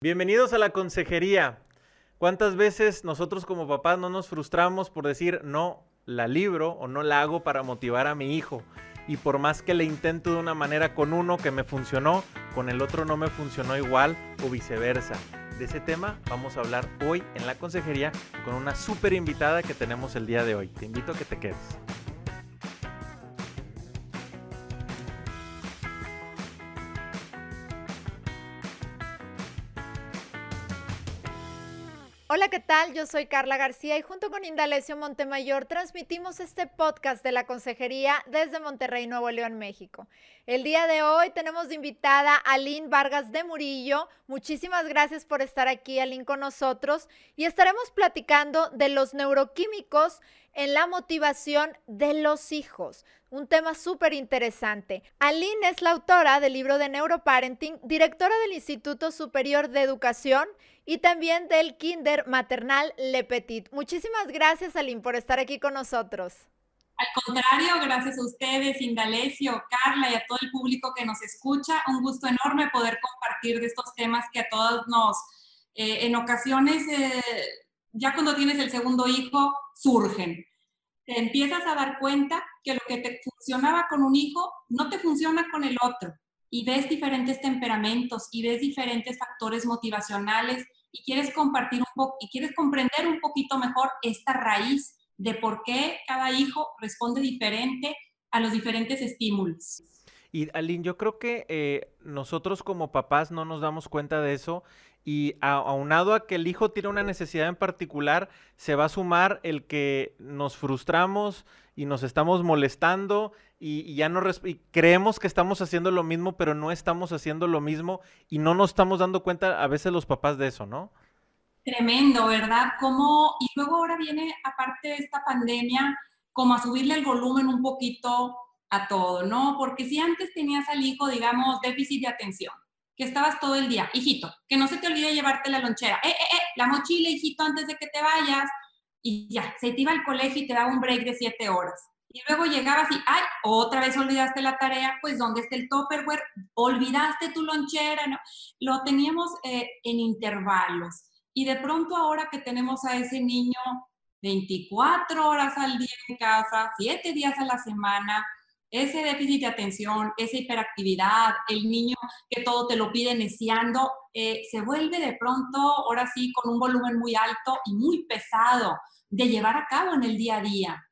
Bienvenidos a la consejería. ¿Cuántas veces nosotros como papás no nos frustramos por decir no la libro o no la hago para motivar a mi hijo? Y por más que le intento de una manera con uno que me funcionó, con el otro no me funcionó igual o viceversa. De ese tema vamos a hablar hoy en la consejería con una súper invitada que tenemos el día de hoy. Te invito a que te quedes. Hola, ¿qué tal? Yo soy Carla García y junto con Indalecio Montemayor transmitimos este podcast de la Consejería desde Monterrey, Nuevo León, México. El día de hoy tenemos de invitada a Aline Vargas de Murillo. Muchísimas gracias por estar aquí, Aline, con nosotros y estaremos platicando de los neuroquímicos en la motivación de los hijos. Un tema súper interesante. Aline es la autora del libro de Neuroparenting, directora del Instituto Superior de Educación y también del Kinder Maternal Le Petit. Muchísimas gracias, Aline, por estar aquí con nosotros. Al contrario, gracias a ustedes, Indalecio, Carla y a todo el público que nos escucha. Un gusto enorme poder compartir de estos temas que a todos nos, eh, en ocasiones, eh, ya cuando tienes el segundo hijo, surgen. Te empiezas a dar cuenta que lo que te funcionaba con un hijo no te funciona con el otro. Y ves diferentes temperamentos y ves diferentes factores motivacionales y quieres compartir un poco y quieres comprender un poquito mejor esta raíz de por qué cada hijo responde diferente a los diferentes estímulos. Y Aline, yo creo que eh, nosotros como papás no nos damos cuenta de eso y aunado a que el hijo tiene una necesidad en particular, se va a sumar el que nos frustramos y nos estamos molestando y, ya no creemos que estamos haciendo lo mismo, pero no estamos haciendo lo mismo y no nos estamos dando cuenta a veces los papás de eso, ¿no? Tremendo, ¿verdad? Como, y luego ahora viene, aparte de esta pandemia, como a subirle el volumen un poquito a todo, ¿no? Porque si antes tenías al hijo, digamos, déficit de atención, que estabas todo el día, hijito, que no se te olvide llevarte la lonchera, eh, eh, eh, la mochila, hijito, antes de que te vayas, y ya, se te iba al colegio y te daba un break de siete horas. Y luego llegabas y, ay, otra vez olvidaste la tarea, pues ¿dónde está el topperware? Olvidaste tu lonchera, ¿no? Lo teníamos eh, en intervalos. Y de pronto ahora que tenemos a ese niño 24 horas al día en casa, 7 días a la semana, ese déficit de atención, esa hiperactividad, el niño que todo te lo pide neciando, eh, se vuelve de pronto, ahora sí, con un volumen muy alto y muy pesado de llevar a cabo en el día a día.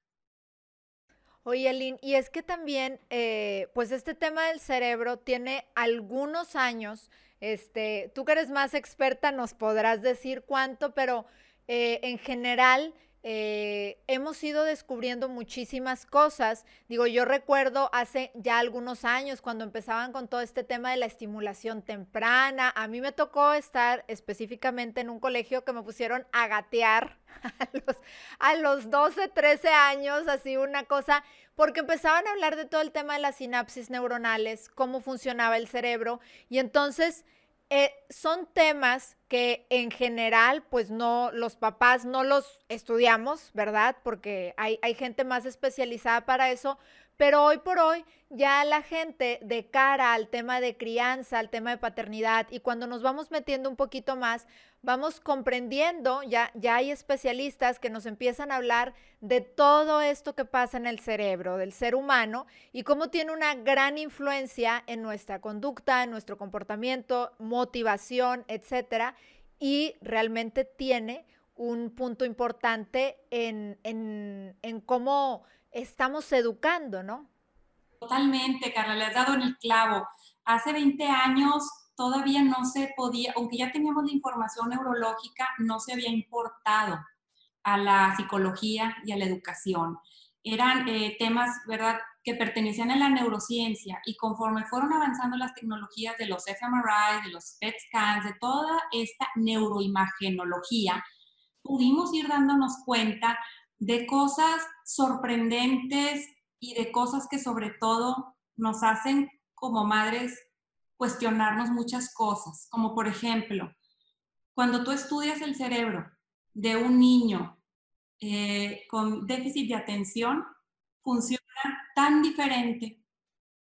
Oye, Aline, y es que también, eh, pues este tema del cerebro tiene algunos años, este, tú que eres más experta nos podrás decir cuánto, pero eh, en general eh, hemos ido descubriendo muchísimas cosas. Digo, yo recuerdo hace ya algunos años cuando empezaban con todo este tema de la estimulación temprana. A mí me tocó estar específicamente en un colegio que me pusieron a gatear a los, a los 12, 13 años, así una cosa, porque empezaban a hablar de todo el tema de las sinapsis neuronales, cómo funcionaba el cerebro. Y entonces eh, son temas que en general, pues no, los papás no los estudiamos, ¿verdad? Porque hay, hay gente más especializada para eso, pero hoy por hoy ya la gente de cara al tema de crianza, al tema de paternidad, y cuando nos vamos metiendo un poquito más, vamos comprendiendo, ya, ya hay especialistas que nos empiezan a hablar de todo esto que pasa en el cerebro del ser humano y cómo tiene una gran influencia en nuestra conducta, en nuestro comportamiento, motivación, etcétera, y realmente tiene un punto importante en, en, en cómo estamos educando, ¿no? Totalmente, Carla, le has dado en el clavo. Hace 20 años todavía no se podía, aunque ya teníamos la información neurológica, no se había importado a la psicología y a la educación. Eran eh, temas, ¿verdad?, que pertenecían a la neurociencia y conforme fueron avanzando las tecnologías de los fMRI, de los PET scans, de toda esta neuroimagenología, pudimos ir dándonos cuenta de cosas sorprendentes y de cosas que sobre todo nos hacen como madres cuestionarnos muchas cosas, como por ejemplo, cuando tú estudias el cerebro de un niño eh, con déficit de atención, funciona tan diferente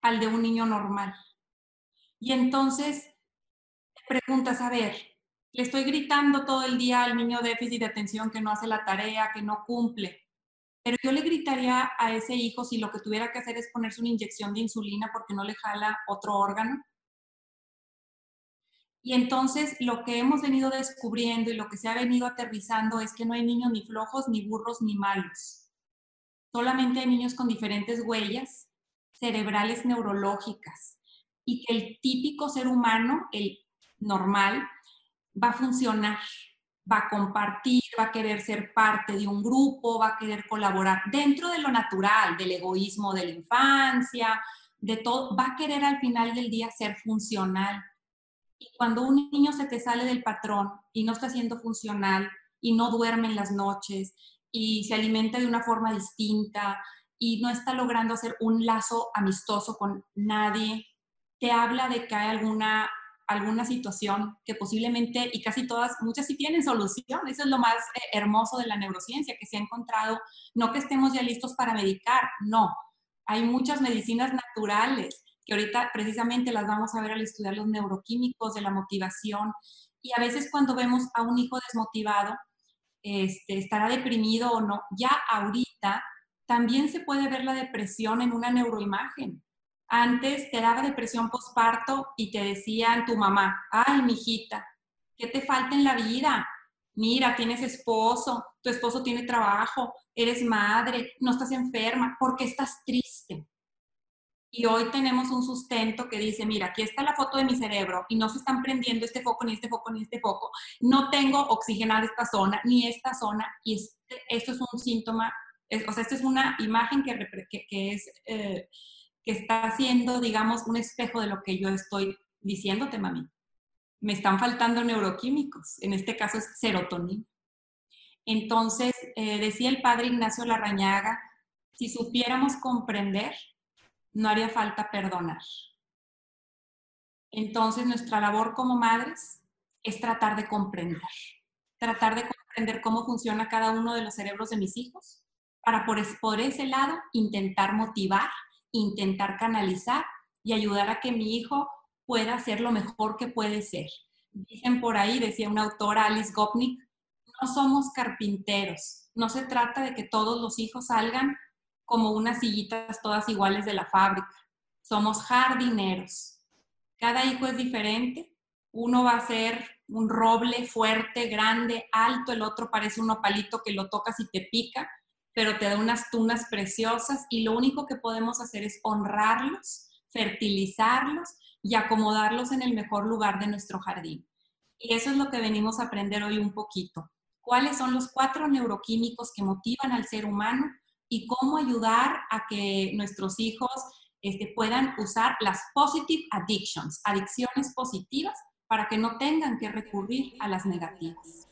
al de un niño normal. Y entonces te preguntas, a ver, Le estoy gritando todo el día al niño déficit de atención que no hace la tarea, que no cumple. Pero yo le gritaría a ese hijo si lo que tuviera que hacer es ponerse una inyección de insulina porque no le jala otro órgano. Y entonces lo que hemos venido descubriendo y lo que se ha venido aterrizando es que no hay niños ni flojos, ni burros, ni malos. Solamente hay niños con diferentes huellas cerebrales neurológicas y que el típico ser humano, el normal, va a funcionar va a compartir, va a querer ser parte de un grupo, va a querer colaborar dentro de lo natural, del egoísmo de la infancia, de todo, va a querer al final del día ser funcional. Y cuando un niño se te sale del patrón y no está siendo funcional y no duerme en las noches y se alimenta de una forma distinta y no está logrando hacer un lazo amistoso con nadie, te habla de que hay alguna alguna situación que posiblemente, y casi todas, muchas sí tienen solución. Eso es lo más eh, hermoso de la neurociencia, que se ha encontrado, no que estemos ya listos para medicar, no. Hay muchas medicinas naturales que ahorita precisamente las vamos a ver al estudiar los neuroquímicos de la motivación. Y a veces cuando vemos a un hijo desmotivado, este, estará deprimido o no, ya ahorita también se puede ver la depresión en una neuroimagen. Antes te daba depresión postparto y te decían tu mamá, ay, mijita, ¿qué te falta en la vida? Mira, tienes esposo, tu esposo tiene trabajo, eres madre, no estás enferma, ¿por qué estás triste? Y hoy tenemos un sustento que dice, mira, aquí está la foto de mi cerebro y no se están prendiendo este foco, ni este foco, ni este foco. No tengo oxigenada esta zona, ni esta zona. Y esto es un síntoma, o sea, esto es una imagen que, que, es... Eh, que está haciendo, digamos, un espejo de lo que yo estoy diciéndote, mami. Me están faltando neuroquímicos, en este caso es serotonina. Entonces, eh, decía el padre Ignacio Larrañaga, si supiéramos comprender, no haría falta perdonar. Entonces, nuestra labor como madres es tratar de comprender, tratar de comprender cómo funciona cada uno de los cerebros de mis hijos, para por, ese lado intentar motivar intentar canalizar y ayudar a que mi hijo pueda ser lo mejor que puede ser. Dicen por ahí, decía una autora, Alice Gopnik, no somos carpinteros. No se trata de que todos los hijos salgan como unas sillitas todas iguales de la fábrica. Somos jardineros. Cada hijo es diferente. Uno va a ser un roble fuerte, grande, alto, el otro parece un opalito que lo tocas y te pica pero te da unas tunas preciosas y lo único que podemos hacer es honrarlos, fertilizarlos y acomodarlos en el mejor lugar de nuestro jardín. Y eso es lo que venimos a aprender hoy un poquito. ¿Cuáles son los cuatro neuroquímicos que motivan al ser humano y cómo ayudar a que nuestros hijos este, puedan usar las positive addictions, adicciones positivas, para que no tengan que recurrir a las negativas?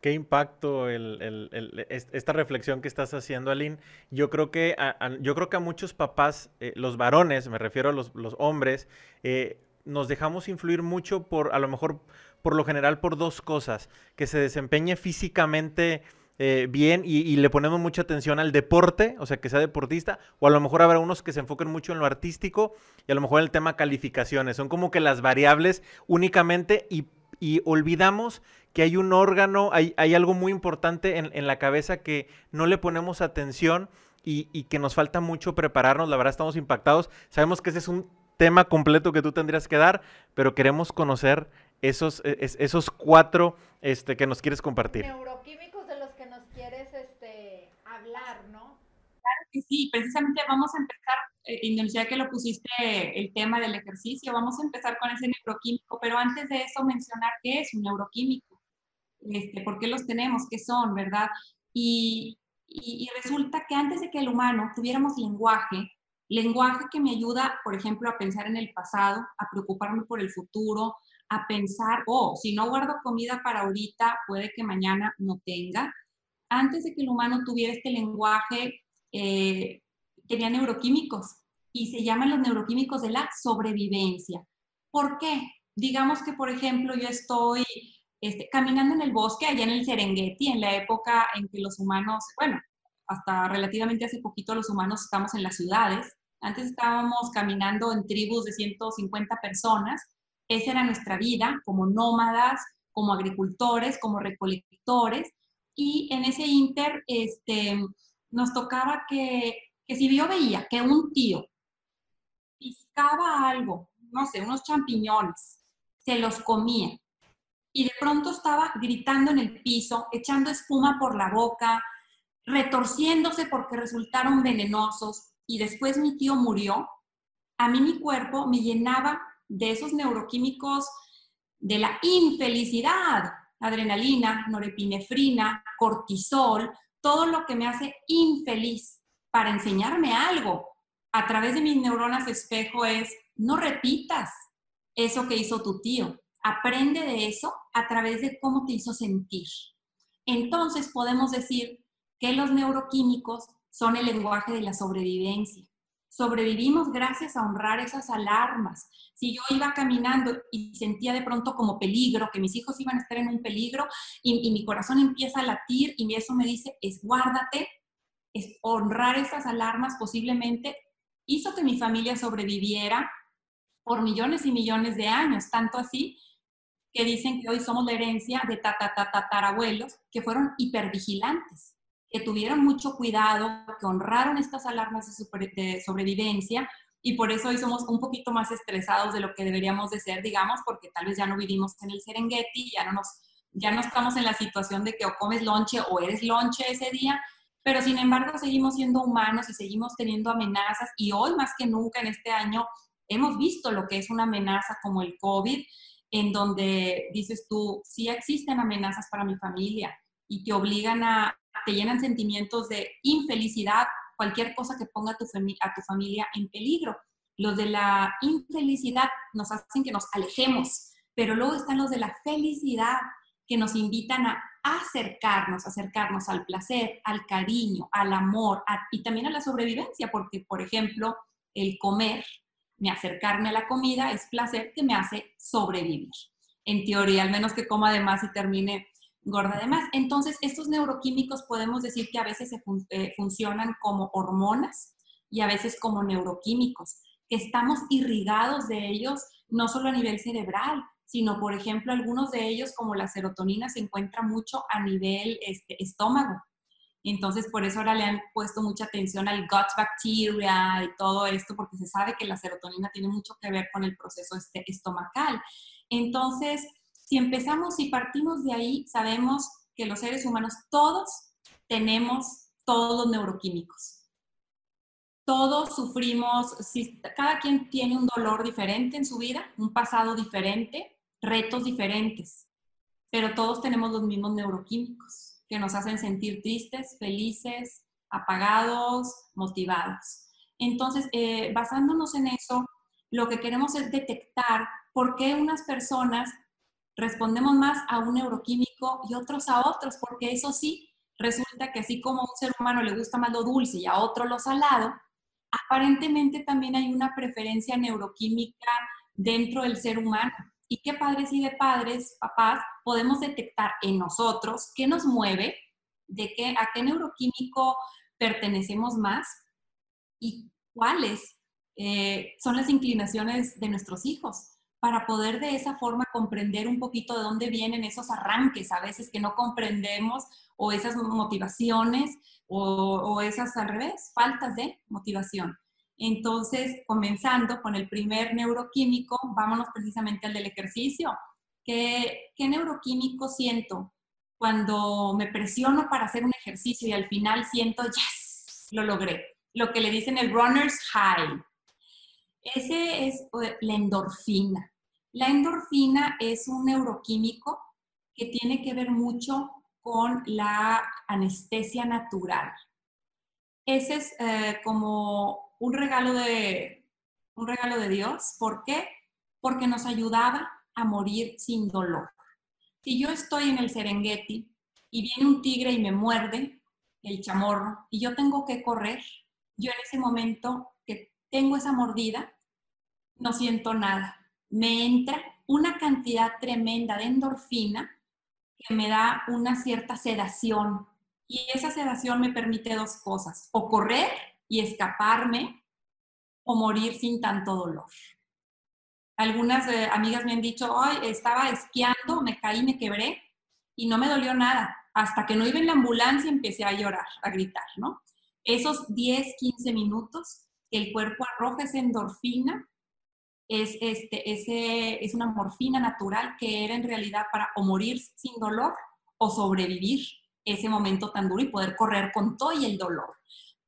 Qué impacto esta reflexión que estás haciendo, Aline. Yo creo que a, yo creo que a muchos papás, eh, los varones, me refiero a los, hombres, eh, nos dejamos influir mucho por, a lo mejor, por lo general, por dos cosas. Que se desempeñe físicamente eh, bien y, y, le ponemos mucha atención al deporte, o sea, que sea deportista, o a lo mejor habrá unos que se enfoquen mucho en lo artístico y a lo mejor en el tema calificaciones. Son como que las variables únicamente y y olvidamos que hay un órgano, hay, algo muy importante en, la cabeza que no le ponemos atención y, que nos falta mucho prepararnos. La verdad estamos impactados. Sabemos que ese es un tema completo que tú tendrías que dar, pero queremos conocer esos, e, esos cuatro este, que nos quieres compartir. Neuroquímicos de los que nos quieres este, hablar, ¿no? Claro que sí, precisamente vamos a empezar eh, que lo pusiste el tema del ejercicio, vamos a empezar con ese neuroquímico, pero antes de eso mencionar qué es un neuroquímico, este, por qué los tenemos, qué son, ¿verdad? Y, y, resulta que antes de que el humano tuviéramos lenguaje, lenguaje que me ayuda, por ejemplo, a pensar en el pasado, a preocuparme por el futuro, a pensar, oh, si no guardo comida para ahorita, puede que mañana no tenga. Antes de que el humano tuviera este lenguaje, eh, tenía neuroquímicos y se llaman los neuroquímicos de la sobrevivencia. ¿Por qué? Digamos que, por ejemplo, yo estoy este, caminando en el bosque, allá en el Serengeti, en la época en que los humanos, bueno, hasta relativamente hace poquito los humanos estamos en las ciudades. Antes estábamos caminando en tribus de 150 personas. Esa era nuestra vida, como nómadas, como agricultores, como recolectores, y en ese inter este, nos tocaba que, que si yo veía que un tío piscaba algo, no sé, unos champiñones, se los comía, y de pronto estaba gritando en el piso, echando espuma por la boca, retorciéndose porque resultaron venenosos, y después mi tío murió, a mí mi cuerpo me llenaba de esos neuroquímicos de la infelicidad, adrenalina, norepinefrina, cortisol, todo lo que me hace infeliz para enseñarme algo a través de mis neuronas espejo es, no repitas eso que hizo tu tío, aprende de eso a través de cómo te hizo sentir. Entonces podemos decir que los neuroquímicos son el lenguaje de la sobrevivencia. Sobrevivimos gracias a honrar esas alarmas. Si yo iba caminando y sentía de pronto como peligro, que mis hijos iban a estar en un peligro y, mi corazón empieza a latir y eso me dice, es guárdate, es honrar esas alarmas posiblemente hizo que mi familia sobreviviera por millones y millones de años, tanto así que dicen que hoy somos la herencia de tatarabuelos que fueron hipervigilantes que tuvieron mucho cuidado, que honraron estas alarmas de, sobrevivencia y por eso hoy somos un poquito más estresados de lo que deberíamos de ser, digamos, porque tal vez ya no vivimos en el Serengeti, ya no, nos, ya no estamos en la situación de que o comes lonche o eres lonche ese día, pero sin embargo seguimos siendo humanos y seguimos teniendo amenazas y hoy más que nunca en este año hemos visto lo que es una amenaza como el COVID, en donde dices tú, sí existen amenazas para mi familia y te obligan a, te llenan sentimientos de infelicidad, cualquier cosa que ponga a tu, a tu familia en peligro. Los de la infelicidad nos hacen que nos alejemos, pero luego están los de la felicidad que nos invitan a acercarnos, acercarnos al placer, al cariño, al amor y también a la sobrevivencia, porque, por ejemplo, el comer, me acercarme a la comida es placer que me hace sobrevivir. En teoría, al menos que coma de más y termine gorda además. Entonces, estos neuroquímicos podemos decir que a veces eh, funcionan como hormonas y a veces como neuroquímicos, que estamos irrigados de ellos no solo a nivel cerebral, sino, por ejemplo, algunos de ellos, como la serotonina, se encuentra mucho a nivel este, estómago. Entonces, por eso ahora le han puesto mucha atención al gut bacteria y todo esto, porque se sabe que la serotonina tiene mucho que ver con el proceso este, estomacal. Entonces, si empezamos y partimos de ahí, sabemos que los seres humanos todos tenemos todos los neuroquímicos. Todos sufrimos, cada quien tiene un dolor diferente en su vida, un pasado diferente, retos diferentes, pero todos tenemos los mismos neuroquímicos que nos hacen sentir tristes, felices, apagados, motivados. Entonces, eh, basándonos en eso, lo que queremos es detectar por qué unas personas respondemos más a un neuroquímico y otros a otros, porque eso sí, resulta que así como a un ser humano le gusta más lo dulce y a otro lo salado, aparentemente también hay una preferencia neuroquímica dentro del ser humano. Y qué padres y de padres, papás, podemos detectar en nosotros qué nos mueve, de qué, a qué neuroquímico pertenecemos más y cuáles eh, son las inclinaciones de nuestros hijos para poder de esa forma comprender un poquito de dónde vienen esos arranques a veces que no comprendemos o esas motivaciones o, esas al revés, faltas de motivación. Entonces, comenzando con el primer neuroquímico, vámonos precisamente al del ejercicio. ¿Qué, ¿Qué neuroquímico siento cuando me presiono para hacer un ejercicio y al final siento, yes, lo logré? Lo que le dicen el runner's high. Ese es la endorfina. La endorfina es un neuroquímico que tiene que ver mucho con la anestesia natural. Ese es eh, como un regalo, de, un regalo de Dios. ¿Por qué? Porque nos ayudaba a morir sin dolor. Si yo estoy en el Serengeti y viene un tigre y me muerde el chamorro y yo tengo que correr, yo en ese momento tengo esa mordida, no siento nada. Me entra una cantidad tremenda de endorfina que me da una cierta sedación. Y esa sedación me permite dos cosas, o correr y escaparme, o morir sin tanto dolor. Algunas eh, amigas me han dicho, hoy estaba esquiando, me caí, me quebré y no me dolió nada. Hasta que no iba en la ambulancia empecé a llorar, a gritar, ¿no? Esos 10, 15 minutos el cuerpo arroja esa endorfina, es, este, ese, es una morfina natural que era en realidad para o morir sin dolor o sobrevivir ese momento tan duro y poder correr con todo y el dolor.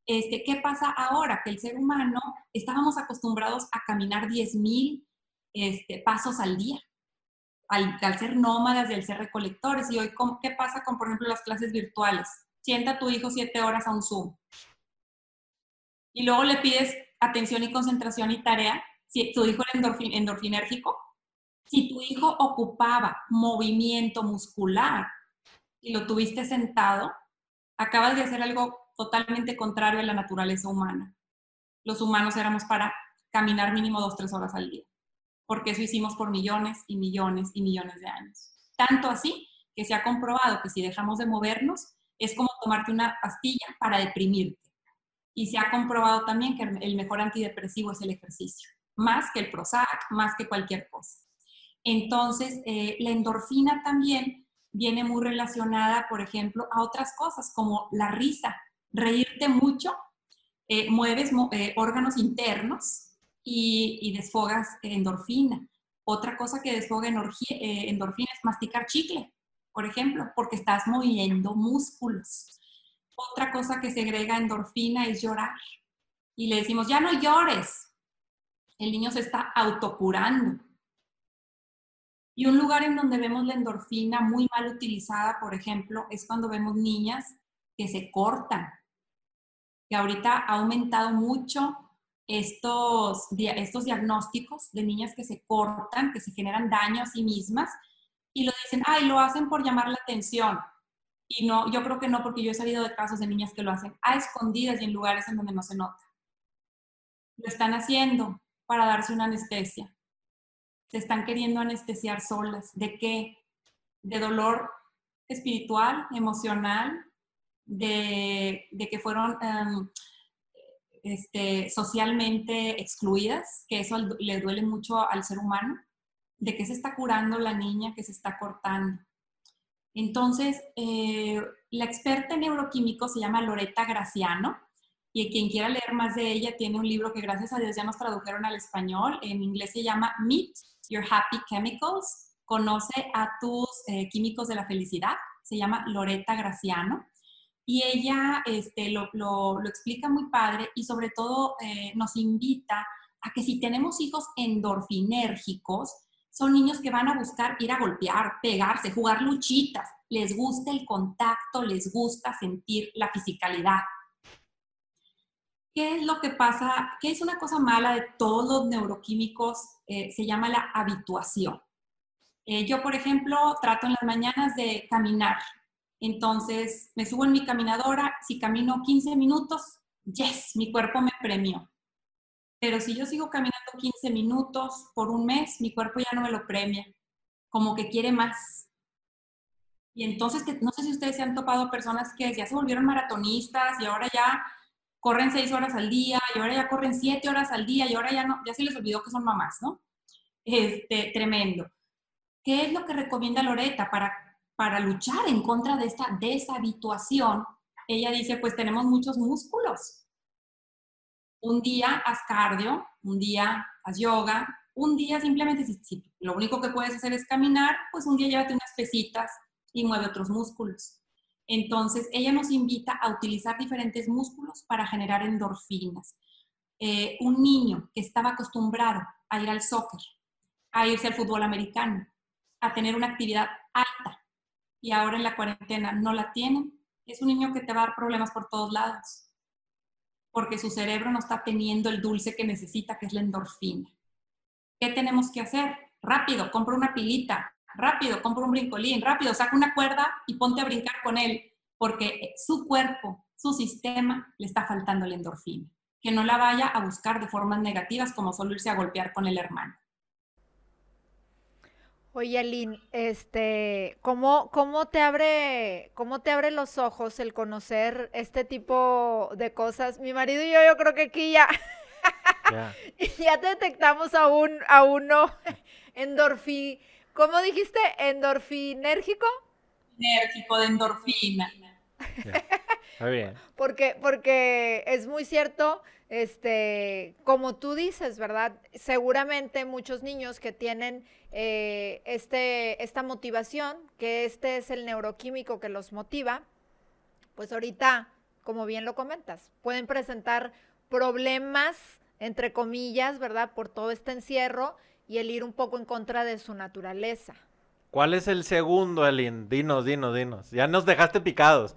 Este, ¿Qué pasa ahora? Que el ser humano estábamos acostumbrados a caminar 10.000 este, pasos al día, al, ser nómadas y al ser recolectores. Y hoy, ¿qué pasa con, por ejemplo, las clases virtuales? Sienta a tu hijo siete horas a un Zoom. Y luego le pides atención y concentración y tarea. Si tu hijo era endorfinérgico, si tu hijo ocupaba movimiento muscular y lo tuviste sentado, acabas de hacer algo totalmente contrario a la naturaleza humana. Los humanos éramos para caminar mínimo dos, tres horas al día, porque eso hicimos por millones y millones y millones de años. Tanto así que se ha comprobado que si dejamos de movernos, es como tomarte una pastilla para deprimirte. Y se ha comprobado también que el mejor antidepresivo es el ejercicio, más que el Prozac, más que cualquier cosa. Entonces, eh, la endorfina también viene muy relacionada, por ejemplo, a otras cosas como la risa. Reírte mucho, eh, mueves eh, órganos internos y, desfogas endorfina. Otra cosa que desfoga endorfina es masticar chicle, por ejemplo, porque estás moviendo músculos. Otra cosa que segrega endorfina es llorar. Y le decimos, ya no llores. El niño se está autocurando y un lugar en donde vemos la endorfina muy mal utilizada, por ejemplo, es cuando vemos niñas que se cortan, que ahorita ha aumentado mucho estos, estos diagnósticos de niñas que se cortan, que se generan daño a sí mismas y lo dicen, ay, lo hacen por llamar la atención. Y no, yo creo que no, porque yo he salido de casos de niñas que lo hacen a escondidas y en lugares en donde no se nota. Lo están haciendo para darse una anestesia se están queriendo anestesiar solas. ¿De qué? De dolor espiritual, emocional, de, que fueron em, este, socialmente excluidas, que eso le duele mucho al ser humano, de qué se está curando la niña que se está cortando. Entonces, eh, la experta en neuroquímico se llama Loreta Graciano y quien quiera leer más de ella tiene un libro que gracias a Dios ya nos tradujeron al español. En inglés se llama Meet Your Happy Chemicals. Conoce a tus eh, químicos de la felicidad. Se llama Loreta Graciano. Y ella este, lo, explica muy padre y sobre todo eh, nos invita a que si tenemos hijos endorfinérgicos, son niños que van a buscar ir a golpear, pegarse, jugar luchitas. Les gusta el contacto, les gusta sentir la fisicalidad. ¿Qué es lo que pasa? ¿Qué es una cosa mala de todos los neuroquímicos? Eh, se llama la habituación. Eh, yo, por ejemplo, trato en las mañanas de caminar. Entonces, me subo en mi caminadora. Si camino 15 minutos, yes, mi cuerpo me premió. Pero si yo sigo caminando 15 minutos por un mes, mi cuerpo ya no me lo premia. Como que quiere más. Y entonces, no sé si ustedes se han topado personas que ya se volvieron maratonistas y ahora ya corren seis horas al día y ahora ya corren siete horas al día y ahora ya no, ya se les olvidó que son mamás, ¿no? Este, tremendo. ¿Qué es lo que recomienda Loreta para, para luchar en contra de esta deshabituación? Ella dice, pues tenemos muchos músculos. Un día haz cardio, un día haz yoga, un día simplemente si, lo único que puedes hacer es caminar, pues un día llévate unas pesitas y mueve otros músculos. Entonces, ella nos invita a utilizar diferentes músculos para generar endorfinas. Eh, un niño que estaba acostumbrado a ir al soccer, a irse al fútbol americano, a tener una actividad alta y ahora en la cuarentena no la tiene, es un niño que te va a dar problemas por todos lados, porque su cerebro no está teniendo el dulce que necesita, que es la endorfina. ¿Qué tenemos que hacer? Rápido, compra una pilita, rápido, compra un brincolín, rápido, saca una cuerda y ponte a brincar con él, porque su cuerpo, su sistema, le está faltando la endorfina. Que no la vaya a buscar de formas negativas como solo irse a golpear con el hermano. Oye, Aline, este, ¿cómo, cómo, te abre, ¿cómo te abre los ojos el conocer este tipo de cosas? Mi marido y yo, yo creo que aquí ya y ya te detectamos a, un, a uno endorfi... ¿Cómo dijiste? ¿Endorfinérgico? Enérgico, de endorfina. Bien. Porque, porque es muy cierto, este, como tú dices, ¿verdad? Seguramente muchos niños que tienen eh, este, esta motivación, que este es el neuroquímico que los motiva, pues ahorita, como bien lo comentas, pueden presentar problemas, entre comillas, ¿verdad? Por todo este encierro y el ir un poco en contra de su naturaleza. ¿Cuál es el segundo, Elin? Dinos, dinos, dinos. Ya nos dejaste picados.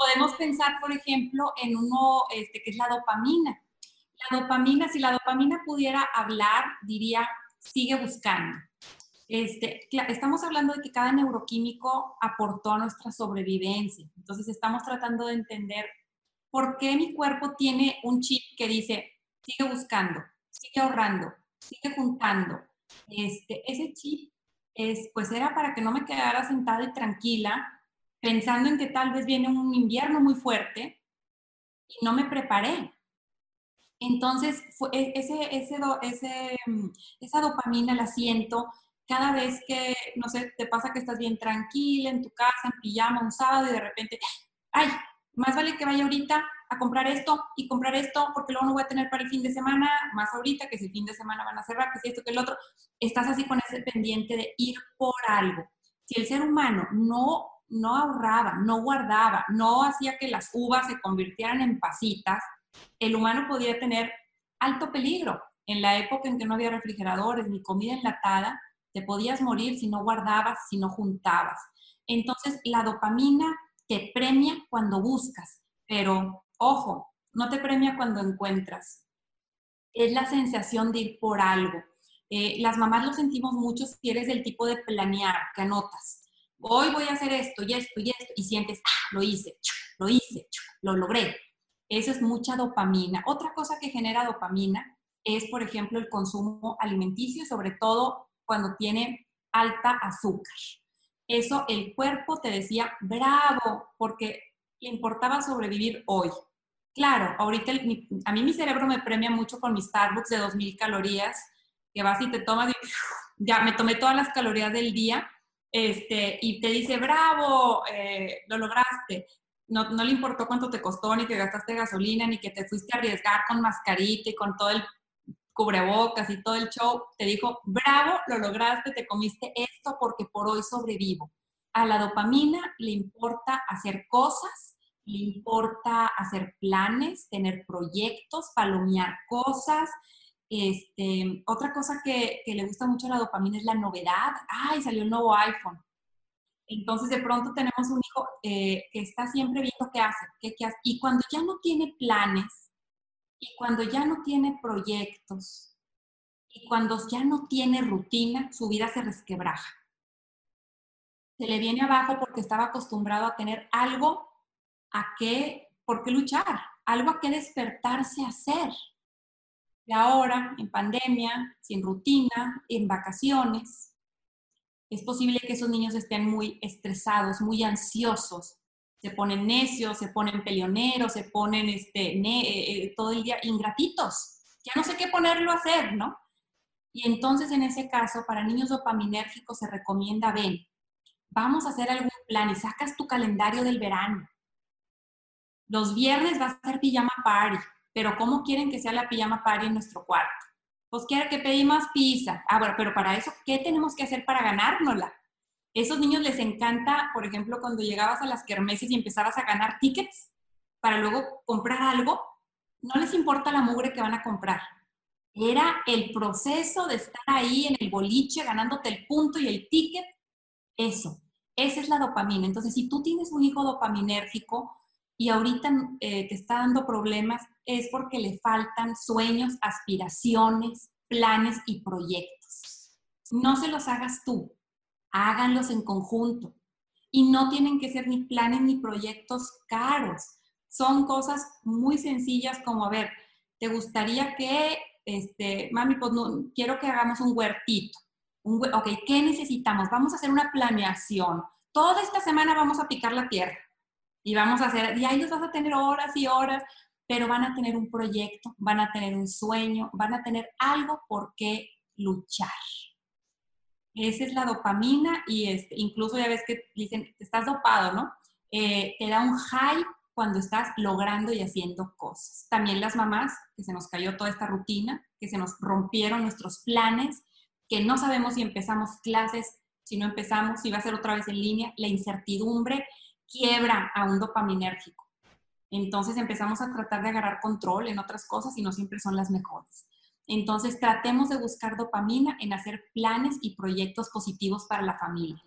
Podemos pensar, por ejemplo, en uno este, que es la dopamina. La dopamina, si la dopamina pudiera hablar, diría, sigue buscando. Este, estamos hablando de que cada neuroquímico aportó a nuestra sobrevivencia. Entonces estamos tratando de entender por qué mi cuerpo tiene un chip que dice, sigue buscando, sigue ahorrando, sigue juntando. Este, ese chip es, pues era para que no me quedara sentada y tranquila, pensando en que tal vez viene un invierno muy fuerte y no me preparé. Entonces, e, ese, ese, ese, mm, esa dopamina la siento cada vez que, no sé, te pasa que estás bien tranquila en tu casa, en pijama, un sábado y de repente, ay, más vale que vaya ahorita a comprar esto y comprar esto porque luego no voy a tener para el fin de semana, más ahorita que si el fin de semana van a cerrar, que si esto, que el otro, estás así con ese pendiente de ir por algo. Si el ser humano no, no ahorraba, no guardaba, no hacía que las uvas se convirtieran en pasitas, el humano podía tener alto peligro. En la época en que no había refrigeradores ni comida enlatada, te podías morir si no guardabas, si no juntabas. Entonces, la dopamina te premia cuando buscas, pero ojo, no te premia cuando encuentras. Es la sensación de ir por algo. Eh, las mamás lo sentimos mucho si eres del tipo de planear, que anotas. Hoy voy a hacer esto y esto y esto, y sientes, ah, lo hice, lo hice, lo logré. Eso es mucha dopamina. Otra cosa que genera dopamina es, por ejemplo, el consumo alimenticio, sobre todo cuando tiene alta azúcar eso el cuerpo te decía, bravo, porque le importaba sobrevivir hoy. Claro, ahorita a mí mi cerebro me premia mucho con mis Starbucks de 2000 calorías, que vas y te tomas y ya me tomé todas las calorías del día, este, y te dice, bravo, eh, lo lograste. No, no le importó cuánto te costó, ni que gastaste gasolina, ni que te fuiste a arriesgar con mascarita y con todo el cubrebocas y todo el show, te dijo, bravo, lo lograste, te comiste esto porque por hoy sobrevivo. A la dopamina le importa hacer cosas, le importa hacer planes, tener proyectos, palomear cosas. Este, otra cosa que, le gusta mucho a la dopamina es la novedad. ¡Ay, salió un nuevo iPhone! Entonces, de pronto tenemos un hijo eh, que está siempre viendo qué hace, qué, hace. Y cuando ya no tiene planes, y cuando ya no tiene proyectos y cuando ya no tiene rutina, su vida se resquebraja. Se le viene abajo porque estaba acostumbrado a tener algo a qué, por qué luchar, algo a qué despertarse a hacer. Y ahora, en pandemia, sin rutina, en vacaciones, es posible que esos niños estén muy estresados, muy ansiosos, se ponen necios, se ponen peleoneros, se ponen este, eh, eh, todo el día ingratitos. Ya no sé qué ponerlo a hacer, ¿no? Y entonces en ese caso, para niños dopaminérgicos se recomienda, ven, vamos a hacer algún plan y sacas tu calendario del verano. Los viernes va a ser pijama party, pero ¿cómo quieren que sea la pijama party en nuestro cuarto? Pues quieren que pedimos pizza. Ah, pero para eso, ¿qué tenemos que hacer para ganárnosla? Esos niños les encanta, por ejemplo, cuando llegabas a las kermeses y empezabas a ganar tickets para luego comprar algo, no les importa la mugre que van a comprar. Era el proceso de estar ahí en el boliche ganándote el punto y el ticket. Eso, esa es la dopamina. Entonces, si tú tienes un hijo dopaminérgico y ahorita eh, te está dando problemas, es porque le faltan sueños, aspiraciones, planes y proyectos. No se los hagas tú, háganlos en conjunto. Y no tienen que ser ni planes ni proyectos caros. Son cosas muy sencillas como, a ver, ¿te gustaría que, este, mami, pues no, quiero que hagamos un huertito? Un, ok, ¿qué necesitamos? Vamos a hacer una planeación. Toda esta semana vamos a picar la tierra y vamos a hacer, y ahí los vas a tener horas y horas, pero van a tener un proyecto, van a tener un sueño, van a tener algo por qué luchar. Esa es la dopamina y este, incluso ya ves que dicen, estás dopado, ¿no? Eh, te da un high cuando estás logrando y haciendo cosas. También las mamás, que se nos cayó toda esta rutina, que se nos rompieron nuestros planes, que no sabemos si empezamos clases, si no empezamos, si va a ser otra vez en línea, la incertidumbre quiebra a un dopaminérgico. Entonces empezamos a tratar de agarrar control en otras cosas y no siempre son las mejores. Entonces tratemos de buscar dopamina en hacer planes y proyectos positivos para la familia.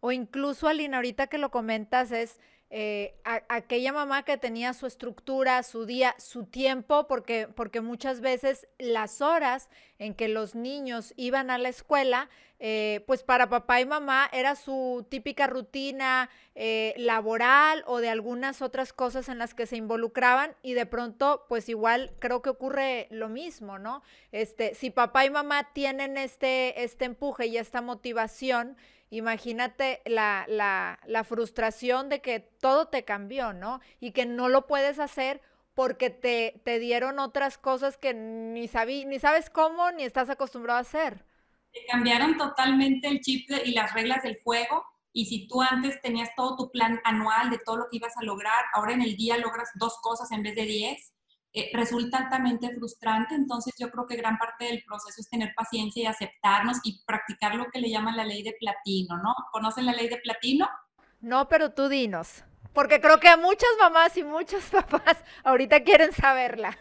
O incluso, Alina, ahorita que lo comentas, es eh, aquella mamá que tenía su estructura, su día, su tiempo, porque, porque muchas veces las horas en que los niños iban a la escuela, eh, pues para papá y mamá era su típica rutina eh, laboral o de algunas otras cosas en las que se involucraban y de pronto, pues igual creo que ocurre lo mismo, ¿no? Este, si papá y mamá tienen este, este empuje y esta motivación, Imagínate la, la, frustración de que todo te cambió, ¿no? Y que no lo puedes hacer porque te, te dieron otras cosas que ni, sabí, ni sabes cómo ni estás acostumbrado a hacer. Te cambiaron totalmente el chip y las reglas del juego. Y si tú antes tenías todo tu plan anual de todo lo que ibas a lograr, ahora en el día logras dos cosas en vez de diez eh, resulta altamente frustrante. Entonces yo creo que gran parte del proceso es tener paciencia y aceptarnos y practicar lo que le llaman la ley de platino, ¿no? ¿Conocen la ley de platino? No, pero tú dinos. Porque creo que a muchas mamás y muchos papás ahorita quieren saberla.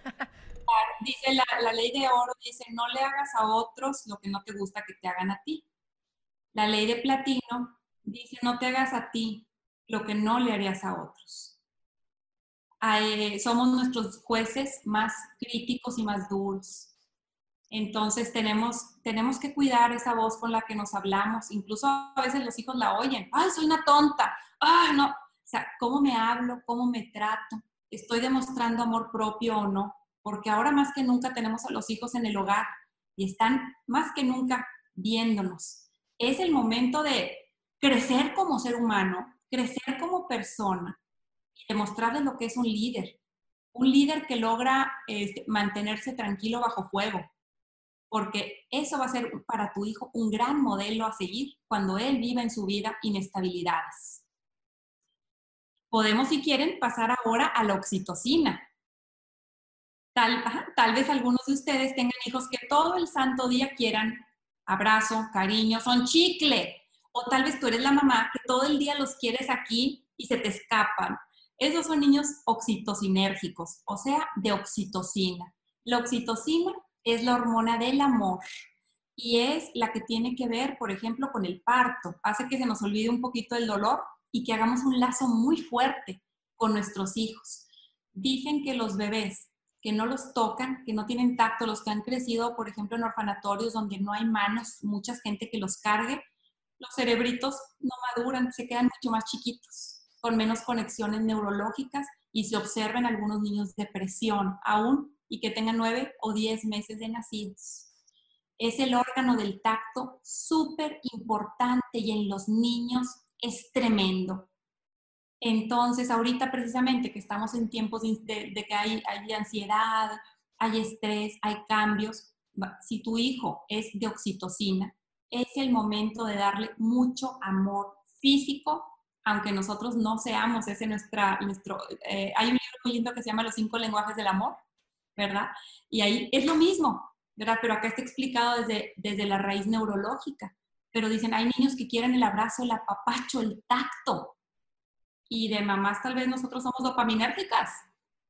Dice la, la ley de oro, dice, no le hagas a otros lo que no te gusta que te hagan a ti. La ley de platino dice, no te hagas a ti lo que no le harías a otros. Eh, somos nuestros jueces más críticos y más duros. Entonces tenemos, tenemos que cuidar esa voz con la que nos hablamos. Incluso a veces los hijos la oyen. ¡Ay, soy una tonta! ¡Ay, no! O sea, ¿cómo me hablo? ¿Cómo me trato? ¿Estoy demostrando amor propio o no? Porque ahora más que nunca tenemos a los hijos en el hogar y están más que nunca viéndonos. Es el momento de crecer como ser humano, crecer como persona, demostrarles lo que es un líder. Un líder que logra este, mantenerse tranquilo bajo fuego, porque eso va a ser para tu hijo un gran modelo a seguir cuando él viva en su vida inestabilidades. Podemos, si quieren, pasar ahora a la oxitocina. Tal, tal vez algunos de ustedes tengan hijos que todo el santo día quieran abrazo, cariño, son chicle. O tal vez tú eres la mamá que todo el día los quieres aquí y se te escapan. Esos son niños oxitocinérgicos, o sea, de oxitocina. La oxitocina es la hormona del amor y es la que tiene que ver, por ejemplo, con el parto. Hace que se nos olvide un poquito el dolor y que hagamos un lazo muy fuerte con nuestros hijos. Dicen que los bebés que no los tocan, que no tienen tacto, los que han crecido, por ejemplo, en orfanatorios donde no hay manos, mucha gente que los cargue, los cerebritos no maduran, se quedan mucho más chiquitos con menos conexiones neurológicas y se observan algunos niños depresión aún y que tengan nueve o diez meses de nacidos. Es el órgano del tacto súper importante y en los niños es tremendo. Entonces, ahorita precisamente que estamos en tiempos de, que hay, hay ansiedad, hay estrés, hay cambios, si tu hijo es de oxitocina, es el momento de darle mucho amor físico, aunque nosotros no seamos ese nuestra, nuestro, eh, hay un libro muy lindo que se llama Los cinco lenguajes del amor, ¿verdad? Y ahí es lo mismo, ¿verdad? Pero acá está explicado desde, desde la raíz neurológica. Pero dicen, hay niños que quieren el abrazo, el apapacho, el tacto. Y de mamás tal vez nosotros somos dopaminérgicas.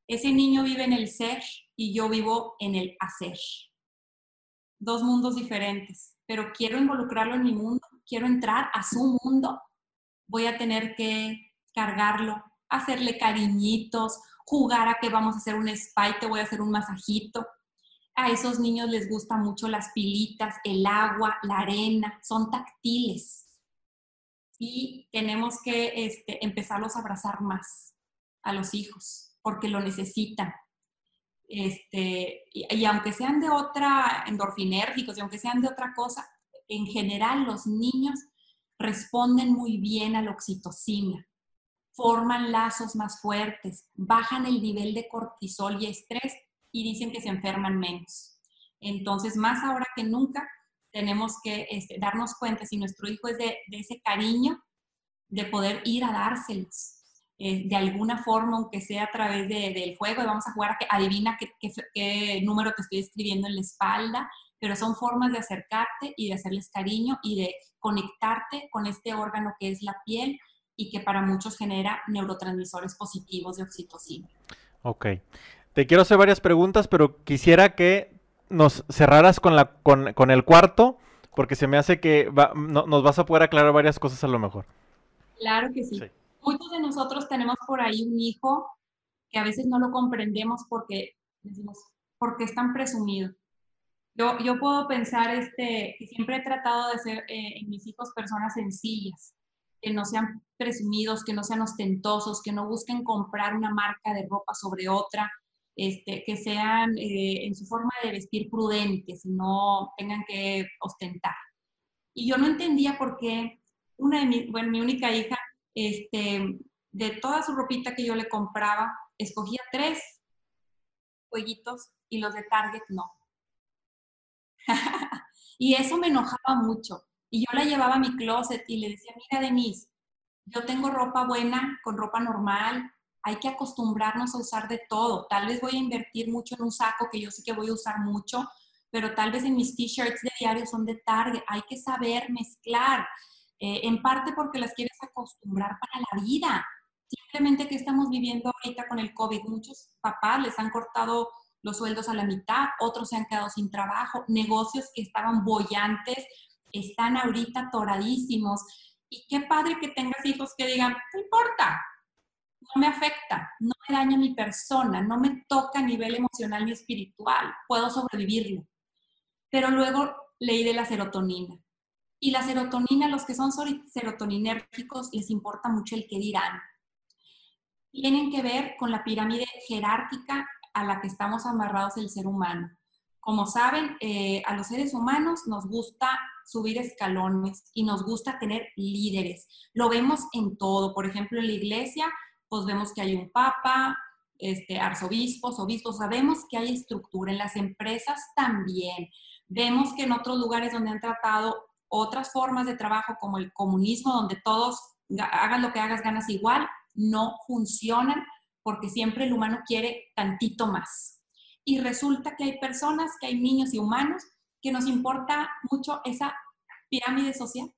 Ese niño vive en el ser y yo vivo en el hacer. Dos mundos diferentes, pero quiero involucrarlo en mi mundo, quiero entrar a su mundo voy a tener que cargarlo, hacerle cariñitos, jugar a que vamos a hacer un spa voy a hacer un masajito. A esos niños les gustan mucho las pilitas, el agua, la arena, son táctiles. Y tenemos que este, empezarlos a abrazar más a los hijos, porque lo necesitan. Este, y, y, aunque sean de otra, endorfinérgicos, y aunque sean de otra cosa, en general los niños responden muy bien a la oxitocina. forman lazos más fuertes, bajan el nivel de cortisol y estrés y dicen que se enferman menos. Entonces, más ahora que nunca, tenemos que este, darnos cuenta si nuestro hijo es de, ese cariño, de poder ir a dárselos. Eh, de alguna forma, aunque sea a través del juego, y vamos a jugar a que adivina qué, qué, número te estoy escribiendo en la espalda, pero son formas de acercarte y de hacerles cariño y de conectarte con este órgano que es la piel y que para muchos genera neurotransmisores positivos de oxitocina. Ok. Te quiero hacer varias preguntas, pero quisiera que nos cerraras con, la, con, el cuarto, porque se me hace que nos vas a poder aclarar varias cosas a lo mejor. Claro que sí. Muchos de nosotros tenemos por ahí un hijo que a veces no lo comprendemos porque decimos, porque es tan presumido. Yo, yo puedo pensar este, que siempre he tratado de ser eh, en mis hijos personas sencillas, que no sean presumidos, que no sean ostentosos, que no busquen comprar una marca de ropa sobre otra, este, que sean eh, en su forma de vestir prudentes no tengan que ostentar. Y yo no entendía por qué una de mis, bueno, mi única hija, este, de toda su ropita que yo le compraba, escogía tres jueguitos y los de Target no. y eso me enojaba mucho. Y yo la llevaba a mi closet y le decía, mira Denise, yo tengo ropa buena con ropa normal, hay que acostumbrarnos a usar de todo. Tal vez voy a invertir mucho en un saco que yo sé que voy a usar mucho, pero tal vez en mis t-shirts de diario son de Target. Hay que saber mezclar, eh, en parte porque las quieres acostumbrar para la vida. Simplemente que estamos viviendo ahorita con el COVID, muchos papás les han cortado los sueldos a la mitad, otros se han quedado sin trabajo, negocios que estaban bollantes están ahorita toradísimos. Y qué padre que tengas hijos que digan, no importa, no me afecta, no me daña mi persona, no me toca a nivel emocional ni espiritual, puedo sobrevivirlo. Pero luego leí de la serotonina. Y la serotonina, los que son serotoninérgicos, les importa mucho el que dirán. Tienen que ver con la pirámide jerárquica a la que estamos amarrados el ser humano. Como saben, eh, a los seres humanos nos gusta subir escalones y nos gusta tener líderes. Lo vemos en todo. Por ejemplo, en la iglesia, pues vemos que hay un papa, este, arzobispos, obispos, sabemos que hay estructura. En las empresas también. Vemos que en otros lugares donde han tratado otras formas de trabajo, como el comunismo, donde todos hagan lo que hagas, ganas igual, no funcionan porque siempre el humano quiere tantito más. Y resulta que hay personas, que hay niños y humanos, que nos importa mucho esa pirámide social.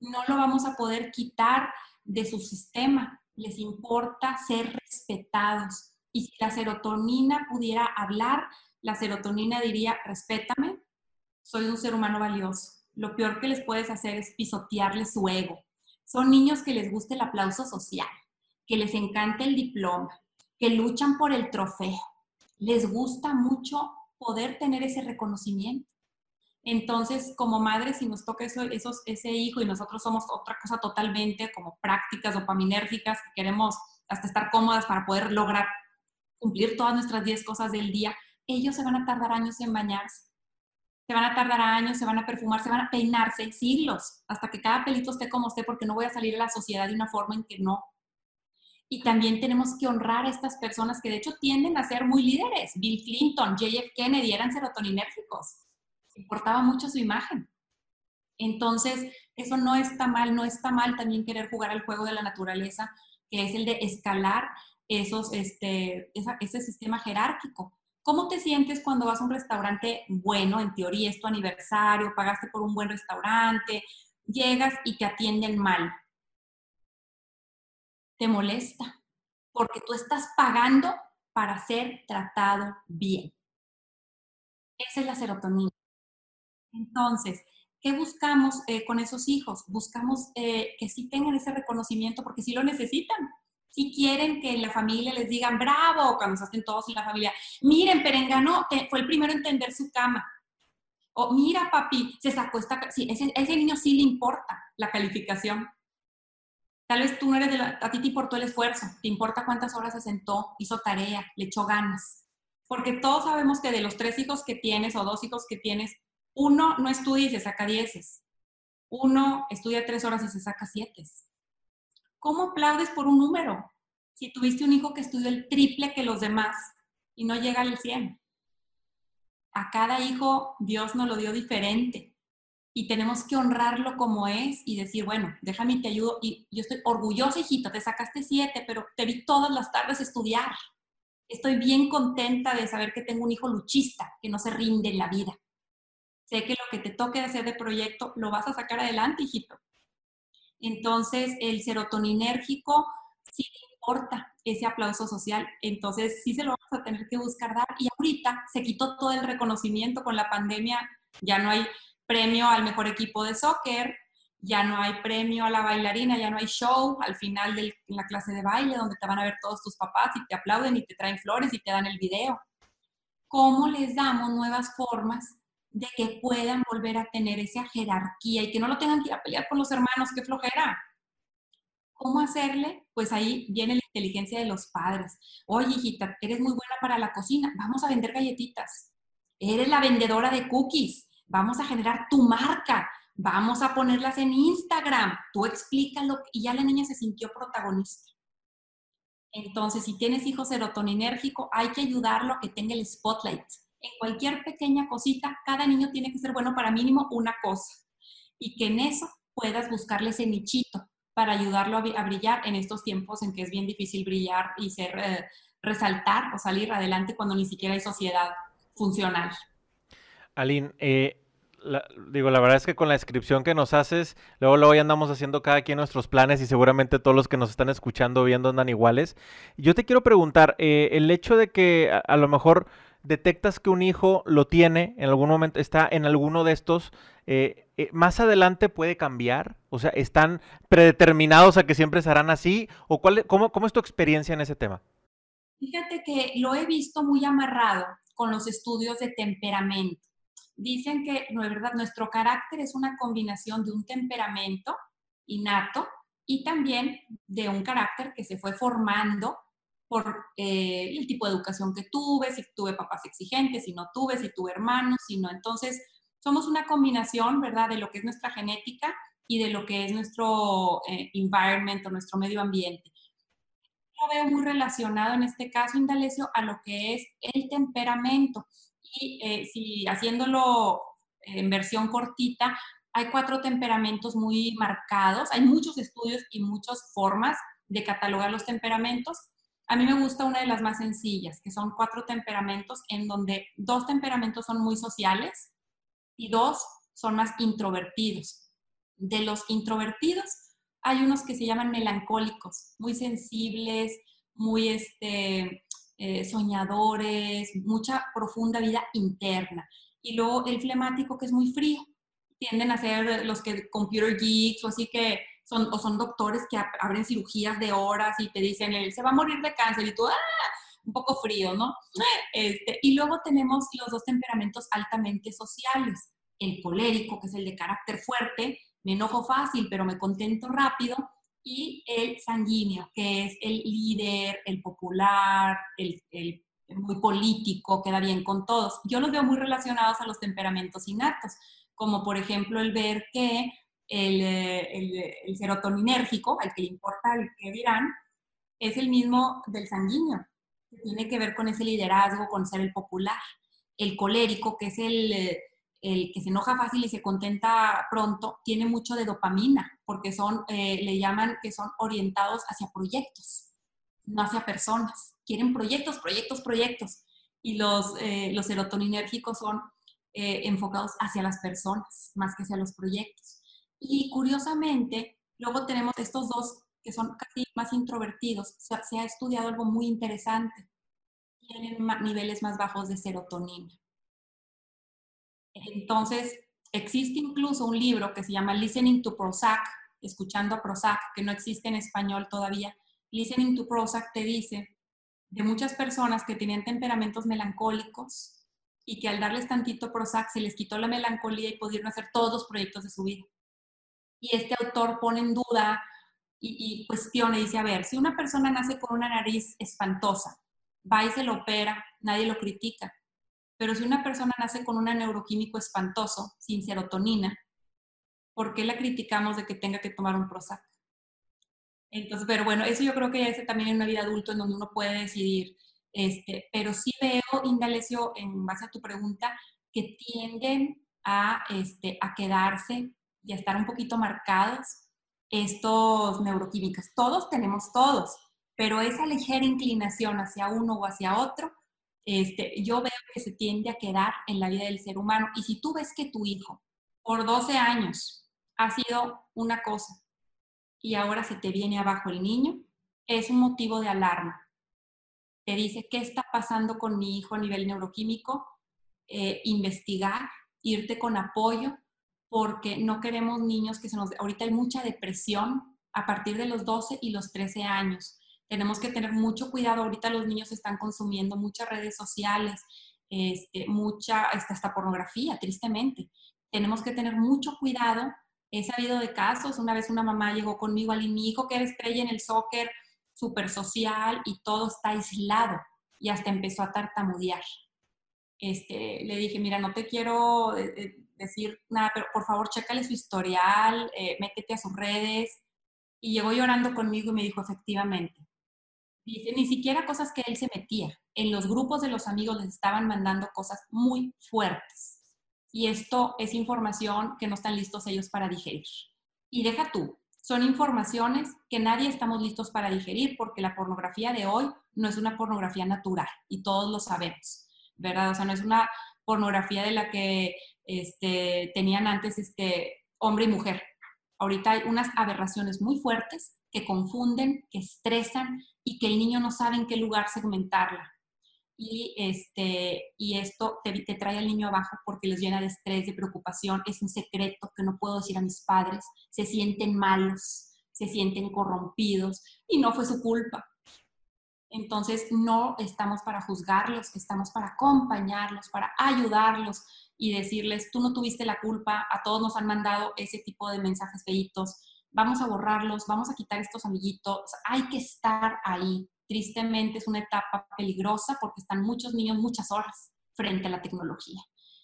No lo vamos a poder quitar de su sistema. Les importa ser respetados. Y si la serotonina pudiera hablar, la serotonina diría, respétame, soy un ser humano valioso. Lo peor que les puedes hacer es pisotearles su ego. Son niños que les gusta el aplauso social que les encanta el diploma, que luchan por el trofeo. Les gusta mucho poder tener ese reconocimiento. Entonces, como madre, si nos toca eso, esos, ese hijo y nosotros somos otra cosa totalmente como prácticas dopaminérgicas, que queremos hasta estar cómodas para poder lograr cumplir todas nuestras 10 cosas del día, ellos se van a tardar años en bañarse. Se van a tardar años, se van a perfumar, se van a peinarse siglos, hasta que cada pelito esté como esté, porque no voy a salir a la sociedad de una forma en que no y también tenemos que honrar a estas personas que de hecho tienden a ser muy líderes. Bill Clinton, JF Kennedy eran serotoninérgicos. Importaba mucho su imagen. Entonces, eso no está mal, no está mal también querer jugar al juego de la naturaleza, que es el de escalar esos, este, ese sistema jerárquico. ¿Cómo te sientes cuando vas a un restaurante bueno? En teoría es tu aniversario, pagaste por un buen restaurante, llegas y te atienden mal te molesta, porque tú estás pagando para ser tratado bien. Esa es la serotonina. Entonces, ¿qué buscamos eh, con esos hijos? Buscamos eh, que sí tengan ese reconocimiento porque sí lo necesitan. Si quieren que en la familia les digan bravo, cuando se hacen todos en la familia, miren, Perengano fue el primero en tender su cama. O mira, papi, se sacó esta. Sí, ese, ese niño sí le importa la calificación. Tal vez tú no eres de la, a ti te importó el esfuerzo, te importa cuántas horas se sentó, hizo tarea, le echó ganas. Porque todos sabemos que de los tres hijos que tienes o dos hijos que tienes, uno no estudia y se saca dieces. Uno estudia tres horas y se saca siete. ¿Cómo aplaudes por un número? Si tuviste un hijo que estudió el triple que los demás y no llega al 100. A cada hijo Dios nos lo dio diferente y tenemos que honrarlo como es y decir, bueno, déjame te ayudo. Y yo estoy orgullosa, hijita, te sacaste siete, pero te vi todas las tardes estudiar. Estoy bien contenta de saber que tengo un hijo luchista, que no se rinde en la vida. Sé que lo que te toque hacer de proyecto lo vas a sacar adelante, hijito. Entonces, el serotoninérgico sí importa ese aplauso social, entonces sí se lo vamos a tener que buscar dar. Y ahorita se quitó todo el reconocimiento con la pandemia, ya no hay premio al mejor equipo de soccer, ya no hay premio a la bailarina, ya no hay show al final de la clase de baile donde te van a ver todos tus papás y te aplauden y te traen flores y te dan el video. ¿Cómo les damos nuevas formas de que puedan volver a tener esa jerarquía y que no lo tengan que ir a pelear con los hermanos? ¡Qué flojera! ¿Cómo hacerle? Pues ahí viene la inteligencia de los padres. Oye, hijita, eres muy buena para la cocina, vamos a vender galletitas. Eres la vendedora de cookies, vamos a generar tu marca vamos a ponerlas en Instagram, tú explícalo y ya la niña se sintió protagonista. Entonces, si tienes hijo serotoninérgico, hay que ayudarlo a que tenga el spotlight. En cualquier pequeña cosita, cada niño tiene que ser bueno para mínimo una cosa. Y que en eso puedas buscarle ese nichito para ayudarlo a, brillar en estos tiempos en que es bien difícil brillar y ser, eh, resaltar o salir adelante cuando ni siquiera hay sociedad funcional. Aline, eh, digo, la verdad es que con la descripción que nos haces, luego, luego ya andamos haciendo cada quien nuestros planes y seguramente todos los que nos están escuchando viendo andan iguales. Yo te quiero preguntar, eh, el hecho de que a, lo mejor detectas que un hijo lo tiene, en algún momento está en alguno de estos, eh, eh, más adelante puede cambiar, o sea, ¿están predeterminados a que siempre serán así? ¿O cuál, cómo, cómo es tu experiencia en ese tema? Fíjate que lo he visto muy amarrado con los estudios de temperamento dicen que ¿verdad? nuestro carácter es una combinación de un temperamento innato y también de un carácter que se fue formando por eh, el tipo de educación que tuve, si tuve papás exigentes, si no tuve, si tuve hermanos, si no. Entonces, somos una combinación, ¿verdad?, de lo que es nuestra genética y de lo que es nuestro eh, environment o nuestro medio ambiente. Lo veo muy relacionado en este caso, Indalecio, a lo que es el temperamento. Y eh, si haciéndolo en versión cortita, hay cuatro temperamentos muy marcados. Hay muchos estudios y muchas formas de catalogar los temperamentos. A mí me gusta una de las más sencillas, que son cuatro temperamentos en donde dos temperamentos son muy sociales y dos son más introvertidos. De los introvertidos hay unos que se llaman melancólicos, muy sensibles, muy este, eh, soñadores, mucha profunda vida interna. Y luego el flemático que es muy frío, tienden a ser los que computer geeks o así que son, o son doctores que abren cirugías de horas y te dicen, él se va a morir de cáncer y tú, ¡ah! un poco frío, ¿no? Este, y luego tenemos los dos temperamentos altamente sociales, el colérico, que es el de carácter fuerte, me enojo fácil, pero me contento rápido, y el sanguíneo, que es el líder, el popular, el, muy político, queda bien con todos. Yo los veo muy relacionados a los temperamentos innatos, como por ejemplo el ver que el, el, el serotoninérgico, al que le importa el que dirán, es el mismo del sanguíneo, que tiene que ver con ese liderazgo, con ser el popular. El colérico, que es el el que se enoja fácil y se contenta pronto, tiene mucho de dopamina, porque son, eh, le llaman que son orientados hacia proyectos, no hacia personas. Quieren proyectos, proyectos, proyectos. Y los, eh, los serotoninérgicos son eh, enfocados hacia las personas, más que hacia los proyectos. Y curiosamente, luego tenemos estos dos que son casi más introvertidos. Se, se ha estudiado algo muy interesante. Tienen niveles más bajos de serotonina. Entonces, existe incluso un libro que se llama Listening to Prozac, escuchando a Prozac, que no existe en español todavía. Listening to Prozac te dice de muchas personas que tenían temperamentos melancólicos y que al darles tantito Prozac se les quitó la melancolía y pudieron hacer todos los proyectos de su vida. Y este autor pone en duda y, cuestiona y dice, a ver, si una persona nace con una nariz espantosa, va y se lo opera, nadie lo critica, pero si una persona nace con un neuroquímico espantoso, sin serotonina, ¿por qué la criticamos de que tenga que tomar un Prozac? Entonces, pero bueno, eso yo creo que es también en una vida adulta en donde uno puede decidir. Este, pero sí veo, Indalecio, en base a tu pregunta, que tienden a, este, a quedarse y a estar un poquito marcados estos neuroquímicos. Todos tenemos todos, pero esa ligera inclinación hacia uno o hacia otro, este, yo veo que se tiende a quedar en la vida del ser humano. Y si tú ves que tu hijo por 12 años ha sido una cosa y ahora se te viene abajo el niño, es un motivo de alarma. Te dice, ¿qué está pasando con mi hijo a nivel neuroquímico? Eh, investigar, irte con apoyo, porque no queremos niños que se nos... Ahorita hay mucha depresión a partir de los 12 y los 13 años. Tenemos que tener mucho cuidado. Ahorita los niños están consumiendo muchas redes sociales, este, mucha, hasta pornografía, tristemente. Tenemos que tener mucho cuidado. He sabido de casos, una vez una mamá llegó conmigo, al mi hijo que era estrella en el soccer, súper social y todo está aislado y hasta empezó a tartamudear. Este, le dije, mira, no te quiero eh, eh, decir nada, pero por favor, chécale su historial, eh, métete a sus redes. Y llegó llorando conmigo y me dijo, efectivamente. Dice, ni siquiera cosas que él se metía. En los grupos de los amigos les estaban mandando cosas muy fuertes. Y esto es información que no están listos ellos para digerir. Y deja tú, son informaciones que nadie estamos listos para digerir porque la pornografía de hoy no es una pornografía natural y todos lo sabemos, ¿verdad? O sea, no es una pornografía de la que este, tenían antes este, hombre y mujer. Ahorita hay unas aberraciones muy fuertes que confunden, que estresan y que el niño no sabe en qué lugar segmentarla. Y, este, y esto te, te trae al niño abajo porque les llena de estrés, de preocupación. Es un secreto que no puedo decir a mis padres. Se sienten malos, se sienten corrompidos y no fue su culpa. Entonces, no estamos para juzgarlos, estamos para acompañarlos, para ayudarlos y decirles, tú no tuviste la culpa, a todos nos han mandado ese tipo de mensajes feitos, vamos a borrarlos, vamos a quitar estos amiguitos, hay que estar ahí. Tristemente es una etapa peligrosa porque están muchos niños muchas horas frente a la tecnología.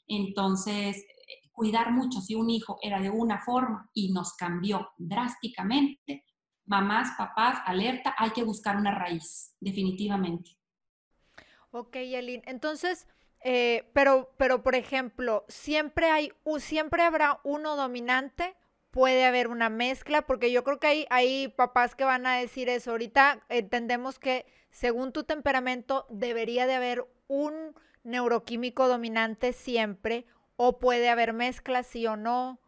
Entonces, cuidar mucho, si un hijo era de una forma y nos cambió drásticamente, mamás, papás, alerta, hay que buscar una raíz, definitivamente. Ok, Yelin. Entonces, eh, pero, pero por ejemplo, siempre hay, siempre habrá uno dominante, puede haber una mezcla, porque yo creo que hay, hay papás que van a decir eso. Ahorita entendemos que según tu temperamento debería de haber un neuroquímico dominante siempre, o puede haber mezcla, sí o no.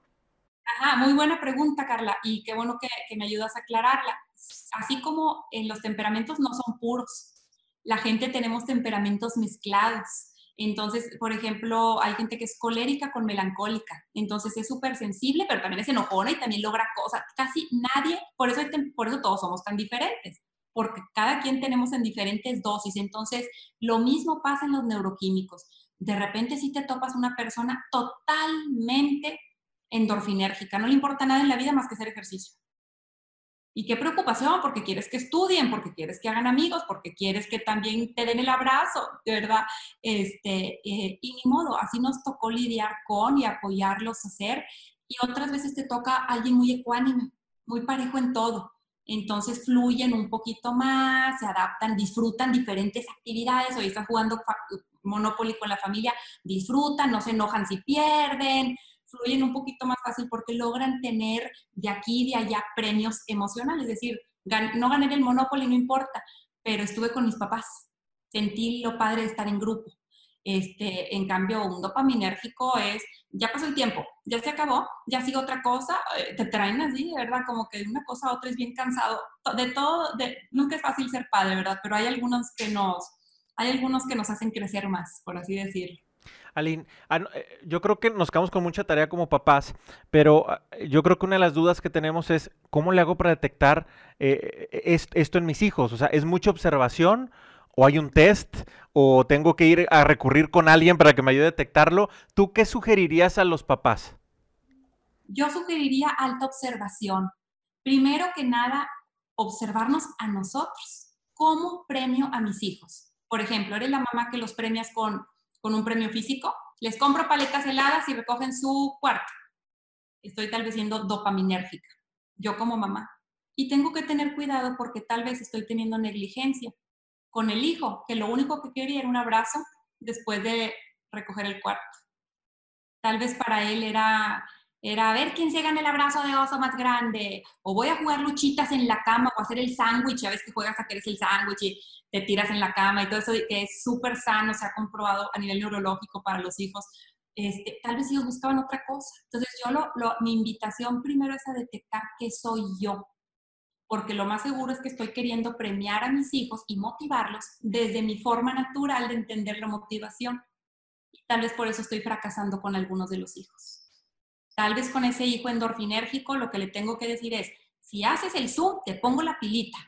Ajá, muy buena pregunta, Carla, y qué bueno que, que me ayudas a aclararla. Así como en los temperamentos no son puros, la gente tenemos temperamentos mezclados. Entonces, por ejemplo, hay gente que es colérica con melancólica, entonces es súper sensible, pero también es enojona y también logra cosas. Casi nadie, por eso, por eso todos somos tan diferentes, porque cada quien tenemos en diferentes dosis. Entonces, lo mismo pasa en los neuroquímicos. De repente si te topas una persona totalmente endorfinérgica, no le importa nada en la vida más que hacer ejercicio. Y qué preocupación, porque quieres que estudien, porque quieres que hagan amigos, porque quieres que también te den el abrazo, de verdad. Este, eh, y ni modo, así nos tocó lidiar con y apoyarlos a hacer. Y otras veces te toca alguien muy ecuánime, muy parejo en todo. Entonces fluyen un poquito más, se adaptan, disfrutan diferentes actividades. Hoy están jugando Monopoly con la familia, disfrutan, no se enojan si pierden, fluyen un poquito más fácil porque logran tener de aquí y de allá premios emocionales. Es decir, no gané el Monopoly, no importa, pero estuve con mis papás. Sentí lo padre de estar en grupo. Este, en cambio, un dopaminérgico es, ya pasó el tiempo, ya se acabó, ya sigue otra cosa, eh, te traen así, verdad, como que de una cosa a otra es bien cansado. De todo, de, nunca es fácil ser padre, ¿verdad? Pero hay algunos que nos, hay algunos que nos hacen crecer más, por así decirlo. Aline, ah, eh, yo creo que nos quedamos con mucha tarea como papás, pero ah, yo creo que una de las dudas que tenemos es cómo le hago para detectar eh, esto en mis hijos. O sea, ¿es mucha observación o hay un test o tengo que ir a recurrir con alguien para que me ayude a detectarlo? ¿Tú qué sugerirías a los papás? Yo sugeriría alta observación. Primero que nada, observarnos a nosotros como premio a mis hijos. Por ejemplo, eres la mamá que los premias con con un premio físico, les compro paletas heladas y recogen su cuarto. Estoy tal vez siendo dopaminérgica, yo como mamá. y tengo que tener cuidado porque tal vez estoy teniendo negligencia con el hijo, que lo único que quería era un abrazo después de recoger el cuarto. Tal vez para él era, era a ver quién se gana el abrazo de oso más grande, o voy a jugar luchitas en la cama o hacer el sándwich, a veces que juegas a que eres el sándwich y te tiras en la cama y todo eso que es súper sano, se ha comprobado a nivel neurológico para los hijos. Este, tal vez ellos buscaban otra cosa. Entonces yo lo, mi invitación primero es a detectar qué soy yo, porque lo más seguro es que estoy queriendo premiar a mis hijos y motivarlos desde mi forma natural de entender la motivación. Y tal vez por eso estoy fracasando con algunos de los hijos. Tal vez con ese hijo endorfinérgico lo que le tengo que decir es, si haces el Zoom, te pongo la pilita.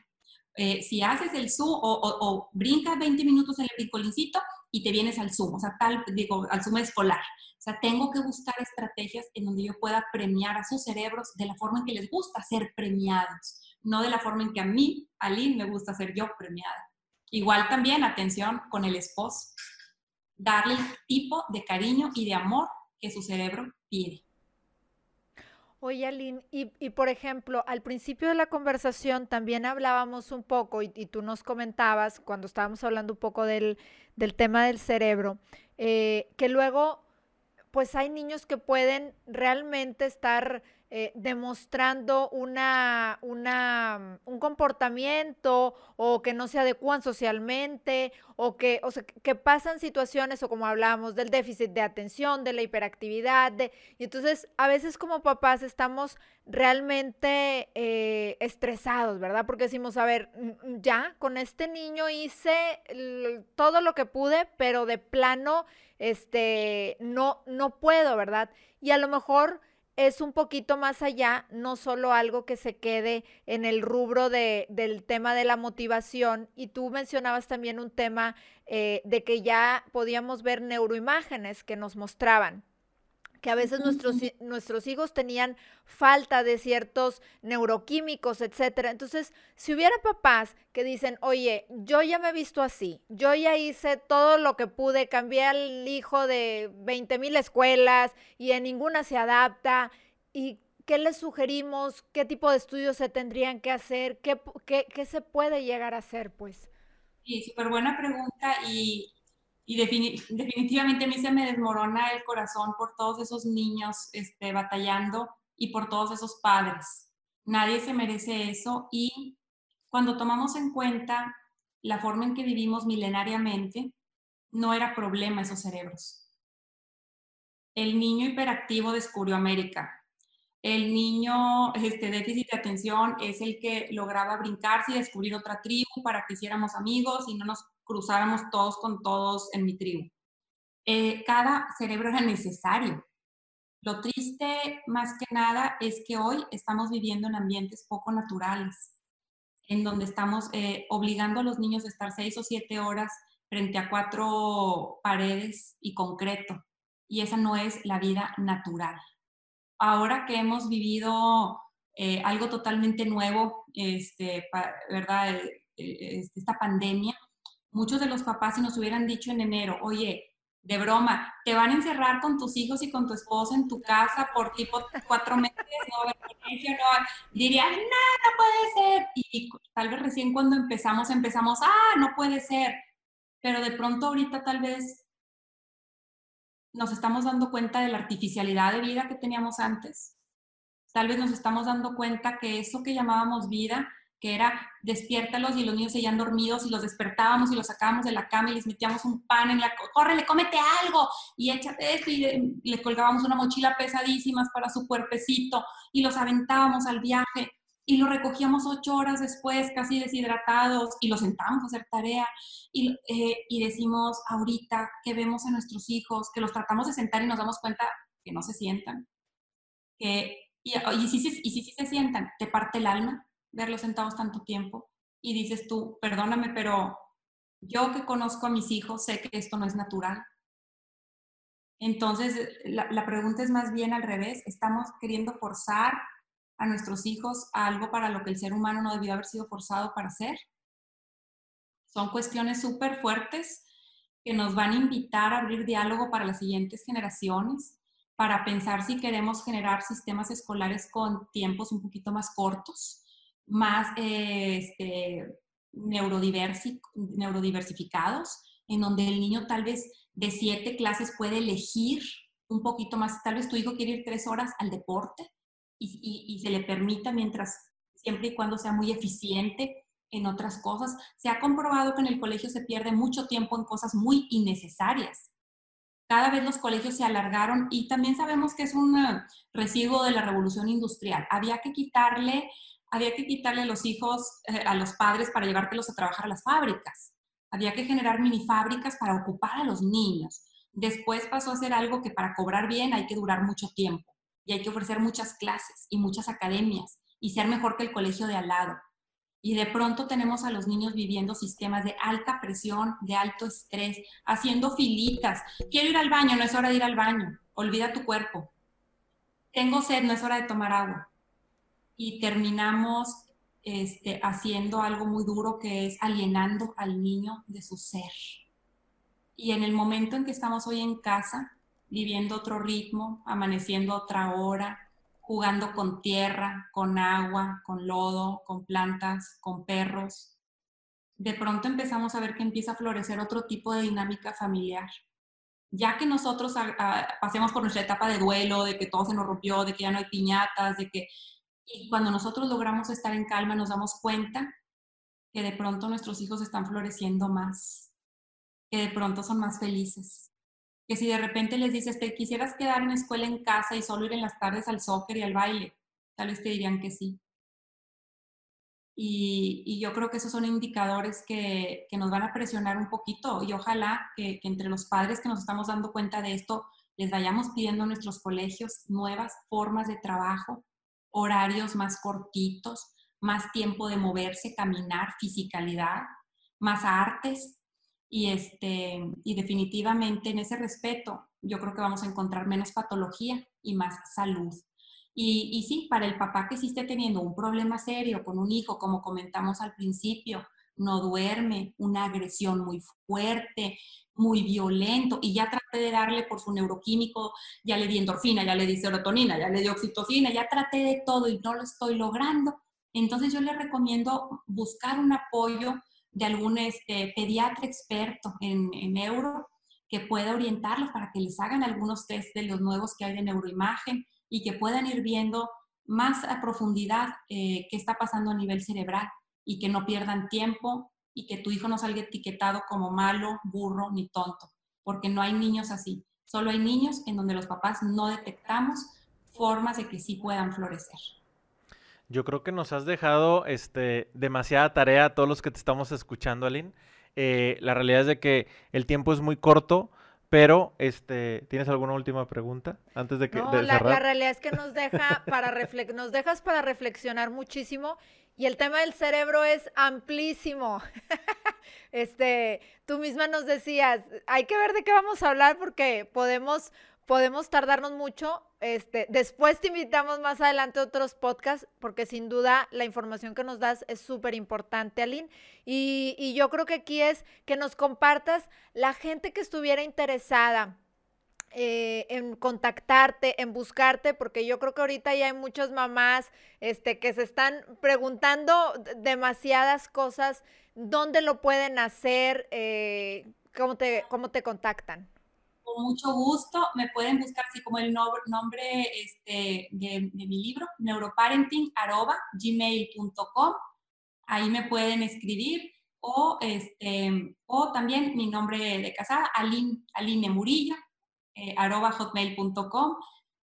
Eh, si haces el Zoom o, brincas 20 minutos en el bicolincito y te vienes al Zoom, o sea, tal, digo, al Zoom escolar. O sea, tengo que buscar estrategias en donde yo pueda premiar a sus cerebros de la forma en que les gusta ser premiados no de la forma en que a mí, Aline, me gusta ser yo premiada. Igual también, atención con el esposo, darle el tipo de cariño y de amor que su cerebro pide. Oye, Aline, y, por ejemplo, al principio de la conversación también hablábamos un poco, y, tú nos comentabas cuando estábamos hablando un poco del, tema del cerebro, eh, que luego, pues hay niños que pueden realmente estar eh, demostrando una, una, un comportamiento o que no se adecuan socialmente o que, o sea, que pasan situaciones o como hablábamos del déficit de atención, de la hiperactividad. De, y entonces a veces como papás estamos realmente eh, estresados, ¿verdad? Porque decimos, a ver, ya con este niño hice todo lo que pude, pero de plano, este, no, no puedo, ¿verdad? Y a lo mejor es un poquito más allá, no solo algo que se quede en el rubro de, del tema de la motivación. Y tú mencionabas también un tema eh, de que ya podíamos ver neuroimágenes que nos mostraban que a veces nuestros, nuestros hijos tenían falta de ciertos neuroquímicos, etcétera. Entonces, si hubiera papás que dicen, oye, yo ya me he visto así, yo ya hice todo lo que pude, cambié al hijo de 20 mil escuelas y en ninguna se adapta, ¿y qué les sugerimos? ¿Qué tipo de estudios se tendrían que hacer? ¿Qué, qué, qué se puede llegar a hacer, pues? Sí, súper buena pregunta y y definitivamente a mí se me desmorona el corazón por todos esos niños este, batallando y por todos esos padres. Nadie se merece eso y cuando tomamos en cuenta la forma en que vivimos milenariamente, no era problema esos cerebros. El niño hiperactivo descubrió América. El niño este, déficit de atención es el que lograba brincarse y descubrir otra tribu para que hiciéramos amigos y no nos cruzáramos todos con todos en mi tribu. Eh, cada cerebro era necesario. Lo triste más que nada es que hoy estamos viviendo en ambientes poco naturales, en donde estamos eh, obligando a los niños a estar seis o siete horas frente a cuatro paredes y concreto. Y esa no es la vida natural. Ahora que hemos vivido eh, algo totalmente nuevo, este, ¿verdad? Este, esta pandemia, muchos de los papás si nos hubieran dicho en enero, oye, de broma, te van a encerrar con tus hijos y con tu esposa en tu casa por tipo cuatro meses, no haber no, dirían, no puede ser. Y tal vez recién cuando empezamos, empezamos, ah, no puede ser. Pero de pronto ahorita tal vez nos estamos dando cuenta de la artificialidad de vida que teníamos antes. Tal vez nos estamos dando cuenta que eso que llamábamos vida que era despiértalos y los niños seguían dormidos y los despertábamos y los sacábamos de la cama y les metíamos un pan en la, le cómete algo y échate esto y le, colgábamos una mochila pesadísimas para su cuerpecito y los aventábamos al viaje y los recogíamos ocho horas después casi deshidratados y los sentábamos a hacer tarea y, eh, y decimos ahorita que vemos a nuestros hijos, que los tratamos de sentar y nos damos cuenta que no se sientan, que, y, y, si, y si se sientan, te parte el alma, verlos sentados tanto tiempo y dices tú, perdóname, pero yo que conozco a mis hijos sé que esto no es natural. Entonces, la, pregunta es más bien al revés, estamos queriendo forzar a nuestros hijos a algo para lo que el ser humano no debió haber sido forzado para hacer. Son cuestiones súper fuertes que nos van a invitar a abrir diálogo para las siguientes generaciones, para pensar si queremos generar sistemas escolares con tiempos un poquito más cortos, más este, neurodiversificados, en donde el niño tal vez de siete clases puede elegir un poquito más, tal vez tu hijo quiere ir tres horas al deporte y, y se le permita mientras, siempre y cuando sea muy eficiente en otras cosas. Se ha comprobado que en el colegio se pierde mucho tiempo en cosas muy innecesarias. Cada vez los colegios se alargaron y también sabemos que es un residuo de la revolución industrial. Había que quitarle, había que quitarle los hijos eh, a los padres para llevártelos a trabajar a las fábricas. Había que generar mini fábricas para ocupar a los niños. Después pasó a ser algo que para cobrar bien hay que durar mucho tiempo y hay que ofrecer muchas clases y muchas academias y ser mejor que el colegio de al lado. Y de pronto tenemos a los niños viviendo sistemas de alta presión, de alto estrés, haciendo filitas. Quiero ir al baño, no es hora de ir al baño. Olvida tu cuerpo. Tengo sed, no es hora de tomar agua. Y terminamos este, haciendo algo muy duro que es alienando al niño de su ser. Y en el momento en que estamos hoy en casa, viviendo otro ritmo, amaneciendo otra hora, jugando con tierra, con agua, con lodo, con plantas, con perros. De pronto empezamos a ver que empieza a florecer otro tipo de dinámica familiar. Ya que nosotros pasemos por nuestra etapa de duelo, de que todo se nos rompió, de que ya no hay piñatas, de que... Y cuando nosotros logramos estar en calma, nos damos cuenta que de pronto nuestros hijos están floreciendo más, que de pronto son más felices, que si de repente les dices, te quisieras quedar en escuela en casa y solo ir en las tardes al soccer y al baile, tal vez te dirían que sí. Y, yo creo que esos son indicadores que, nos van a presionar un poquito y ojalá que, que, entre los padres que nos estamos dando cuenta de esto, les vayamos pidiendo a nuestros colegios nuevas formas de trabajo, horarios más cortitos, más tiempo de moverse, caminar, fisicalidad, más artes, y, este, y definitivamente en ese respeto, yo creo que vamos a encontrar menos patología y más salud. Y, y sí, para el papá que sí esté teniendo un problema serio con un hijo, como comentamos al principio, no duerme, una agresión muy fuerte, muy violento, y ya traté de darle por su neuroquímico, ya le di endorfina, ya le di serotonina, ya le di oxitocina, ya traté de todo y no lo estoy logrando. Entonces yo le recomiendo buscar un apoyo de algún este, pediatra experto en, neuro que pueda orientarlos para que les hagan algunos test de los nuevos que hay de neuroimagen y que puedan ir viendo más a profundidad eh, qué está pasando a nivel cerebral y que no pierdan tiempo y que tu hijo no salga etiquetado como malo, burro ni tonto, porque no hay niños así. Solo hay niños en donde los papás no detectamos formas de que sí puedan florecer. Yo creo que nos has dejado este, demasiada tarea a todos los que te estamos escuchando, Aline. Eh, la realidad es de que el tiempo es muy corto, pero este, ¿tienes alguna última pregunta antes de que no, la, la, realidad es que nos deja para nos dejas para reflexionar muchísimo y el tema del cerebro es amplísimo. este, tú misma nos decías, hay que ver de qué vamos a hablar porque podemos podemos tardarnos mucho. Este, después te invitamos más adelante a otros podcasts, porque sin duda la información que nos das es súper importante, Aline. Y, yo creo que aquí es que nos compartas la gente que estuviera interesada. Eh, en contactarte, en buscarte, porque yo creo que ahorita ya hay muchas mamás este, que se están preguntando demasiadas cosas, dónde lo pueden hacer, eh, cómo, te, cómo te contactan con mucho gusto. Me pueden buscar así como el nombre este, de, mi libro, neuroparenting.gmail.com. Ahí me pueden escribir. O, este, o también mi nombre de casada, Aline, Aline Murillo, eh, hotmail.com.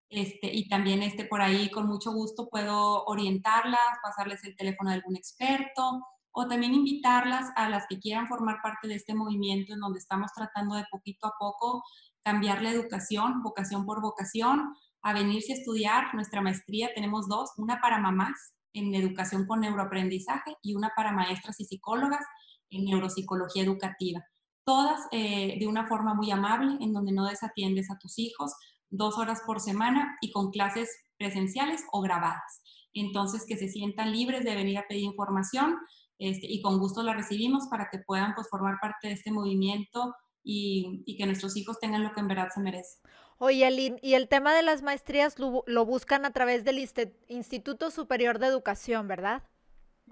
Este, y también este, por ahí con mucho gusto puedo orientarlas, pasarles el teléfono de algún experto o también invitarlas a las que quieran formar parte de este movimiento en donde estamos tratando de poquito a poco cambiar la educación, vocación por vocación, a venirse a estudiar nuestra maestría. Tenemos dos, una para mamás en educación con neuroaprendizaje y una para maestras y psicólogas en neuropsicología educativa. Todas eh, de una forma muy amable, en donde no desatiendes a tus hijos dos horas por semana y con clases presenciales o grabadas. Entonces, que se sientan libres de venir a pedir información este, y con gusto la recibimos para que puedan pues, formar parte de este movimiento y, que nuestros hijos tengan lo que en verdad se merecen. Oye, Aline, y el tema de las maestrías lo, buscan a través del Instituto Superior de Educación, ¿verdad?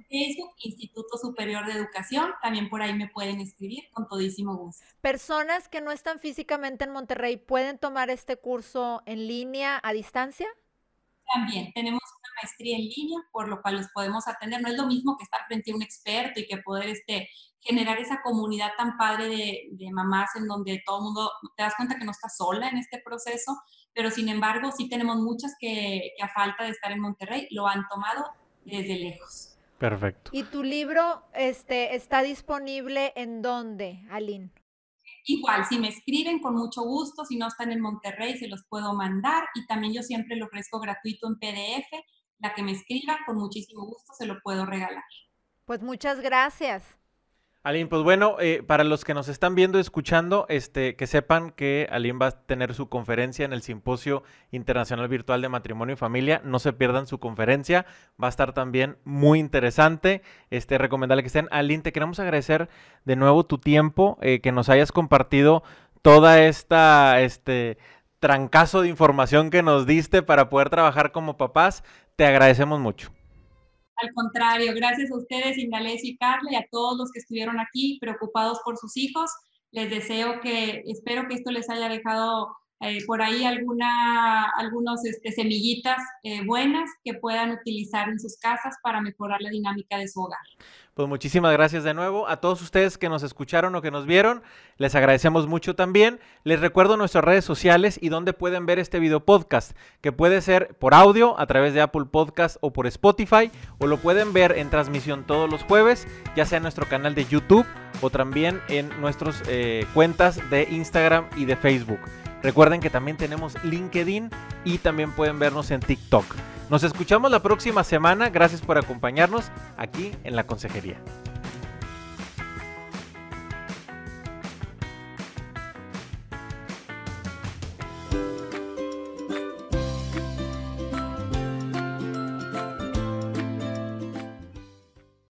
Facebook, Instituto Superior de Educación. También por ahí me pueden escribir con todísimo gusto. ¿Personas que no están físicamente en Monterrey pueden tomar este curso en línea, a distancia? También tenemos una maestría en línea, por lo cual los podemos atender. No es lo mismo que estar frente a un experto y que poder este, generar esa comunidad tan padre de, mamás en donde todo el mundo, te das cuenta que no estás sola en este proceso, pero sin embargo sí tenemos muchas que, que a falta de estar en Monterrey lo han tomado desde lejos. Perfecto. ¿Y tu libro este, está disponible en dónde, Aline? Igual, si me escriben con mucho gusto, si no están en Monterrey, se los puedo mandar y también yo siempre lo ofrezco gratuito en PDF. La que me escriba, con muchísimo gusto se lo puedo regalar. Pues muchas gracias. Aline, pues bueno, eh, para los que nos están viendo escuchando, este, que sepan que Aline va a tener su conferencia en el Simposio Internacional Virtual de Matrimonio y Familia. No se pierdan su conferencia, va a estar también muy interesante. Este, recomendarle que estén. Aline, te queremos agradecer de nuevo tu tiempo, eh, que nos hayas compartido toda esta, este, trancazo de información que nos diste para poder trabajar como papás. Te agradecemos mucho. Al contrario, gracias a ustedes, Indalecio y Carla, y a todos los que estuvieron aquí preocupados por sus hijos. Les deseo que, espero que esto les haya dejado eh, por ahí alguna, algunos este, semillitas eh, buenas que puedan utilizar en sus casas para mejorar la dinámica de su hogar. Pues muchísimas gracias de nuevo a todos ustedes que nos escucharon o que nos vieron. Les agradecemos mucho también. Les recuerdo nuestras redes sociales y dónde pueden ver este video podcast, que puede ser por audio a través de Apple Podcast o por Spotify, o lo pueden ver en transmisión todos los jueves, ya sea en nuestro canal de YouTube o también en nuestras eh, cuentas de Instagram y de Facebook. Recuerden que también tenemos LinkedIn y también pueden vernos en TikTok. Nos escuchamos la próxima semana. Gracias por acompañarnos aquí en la consejería.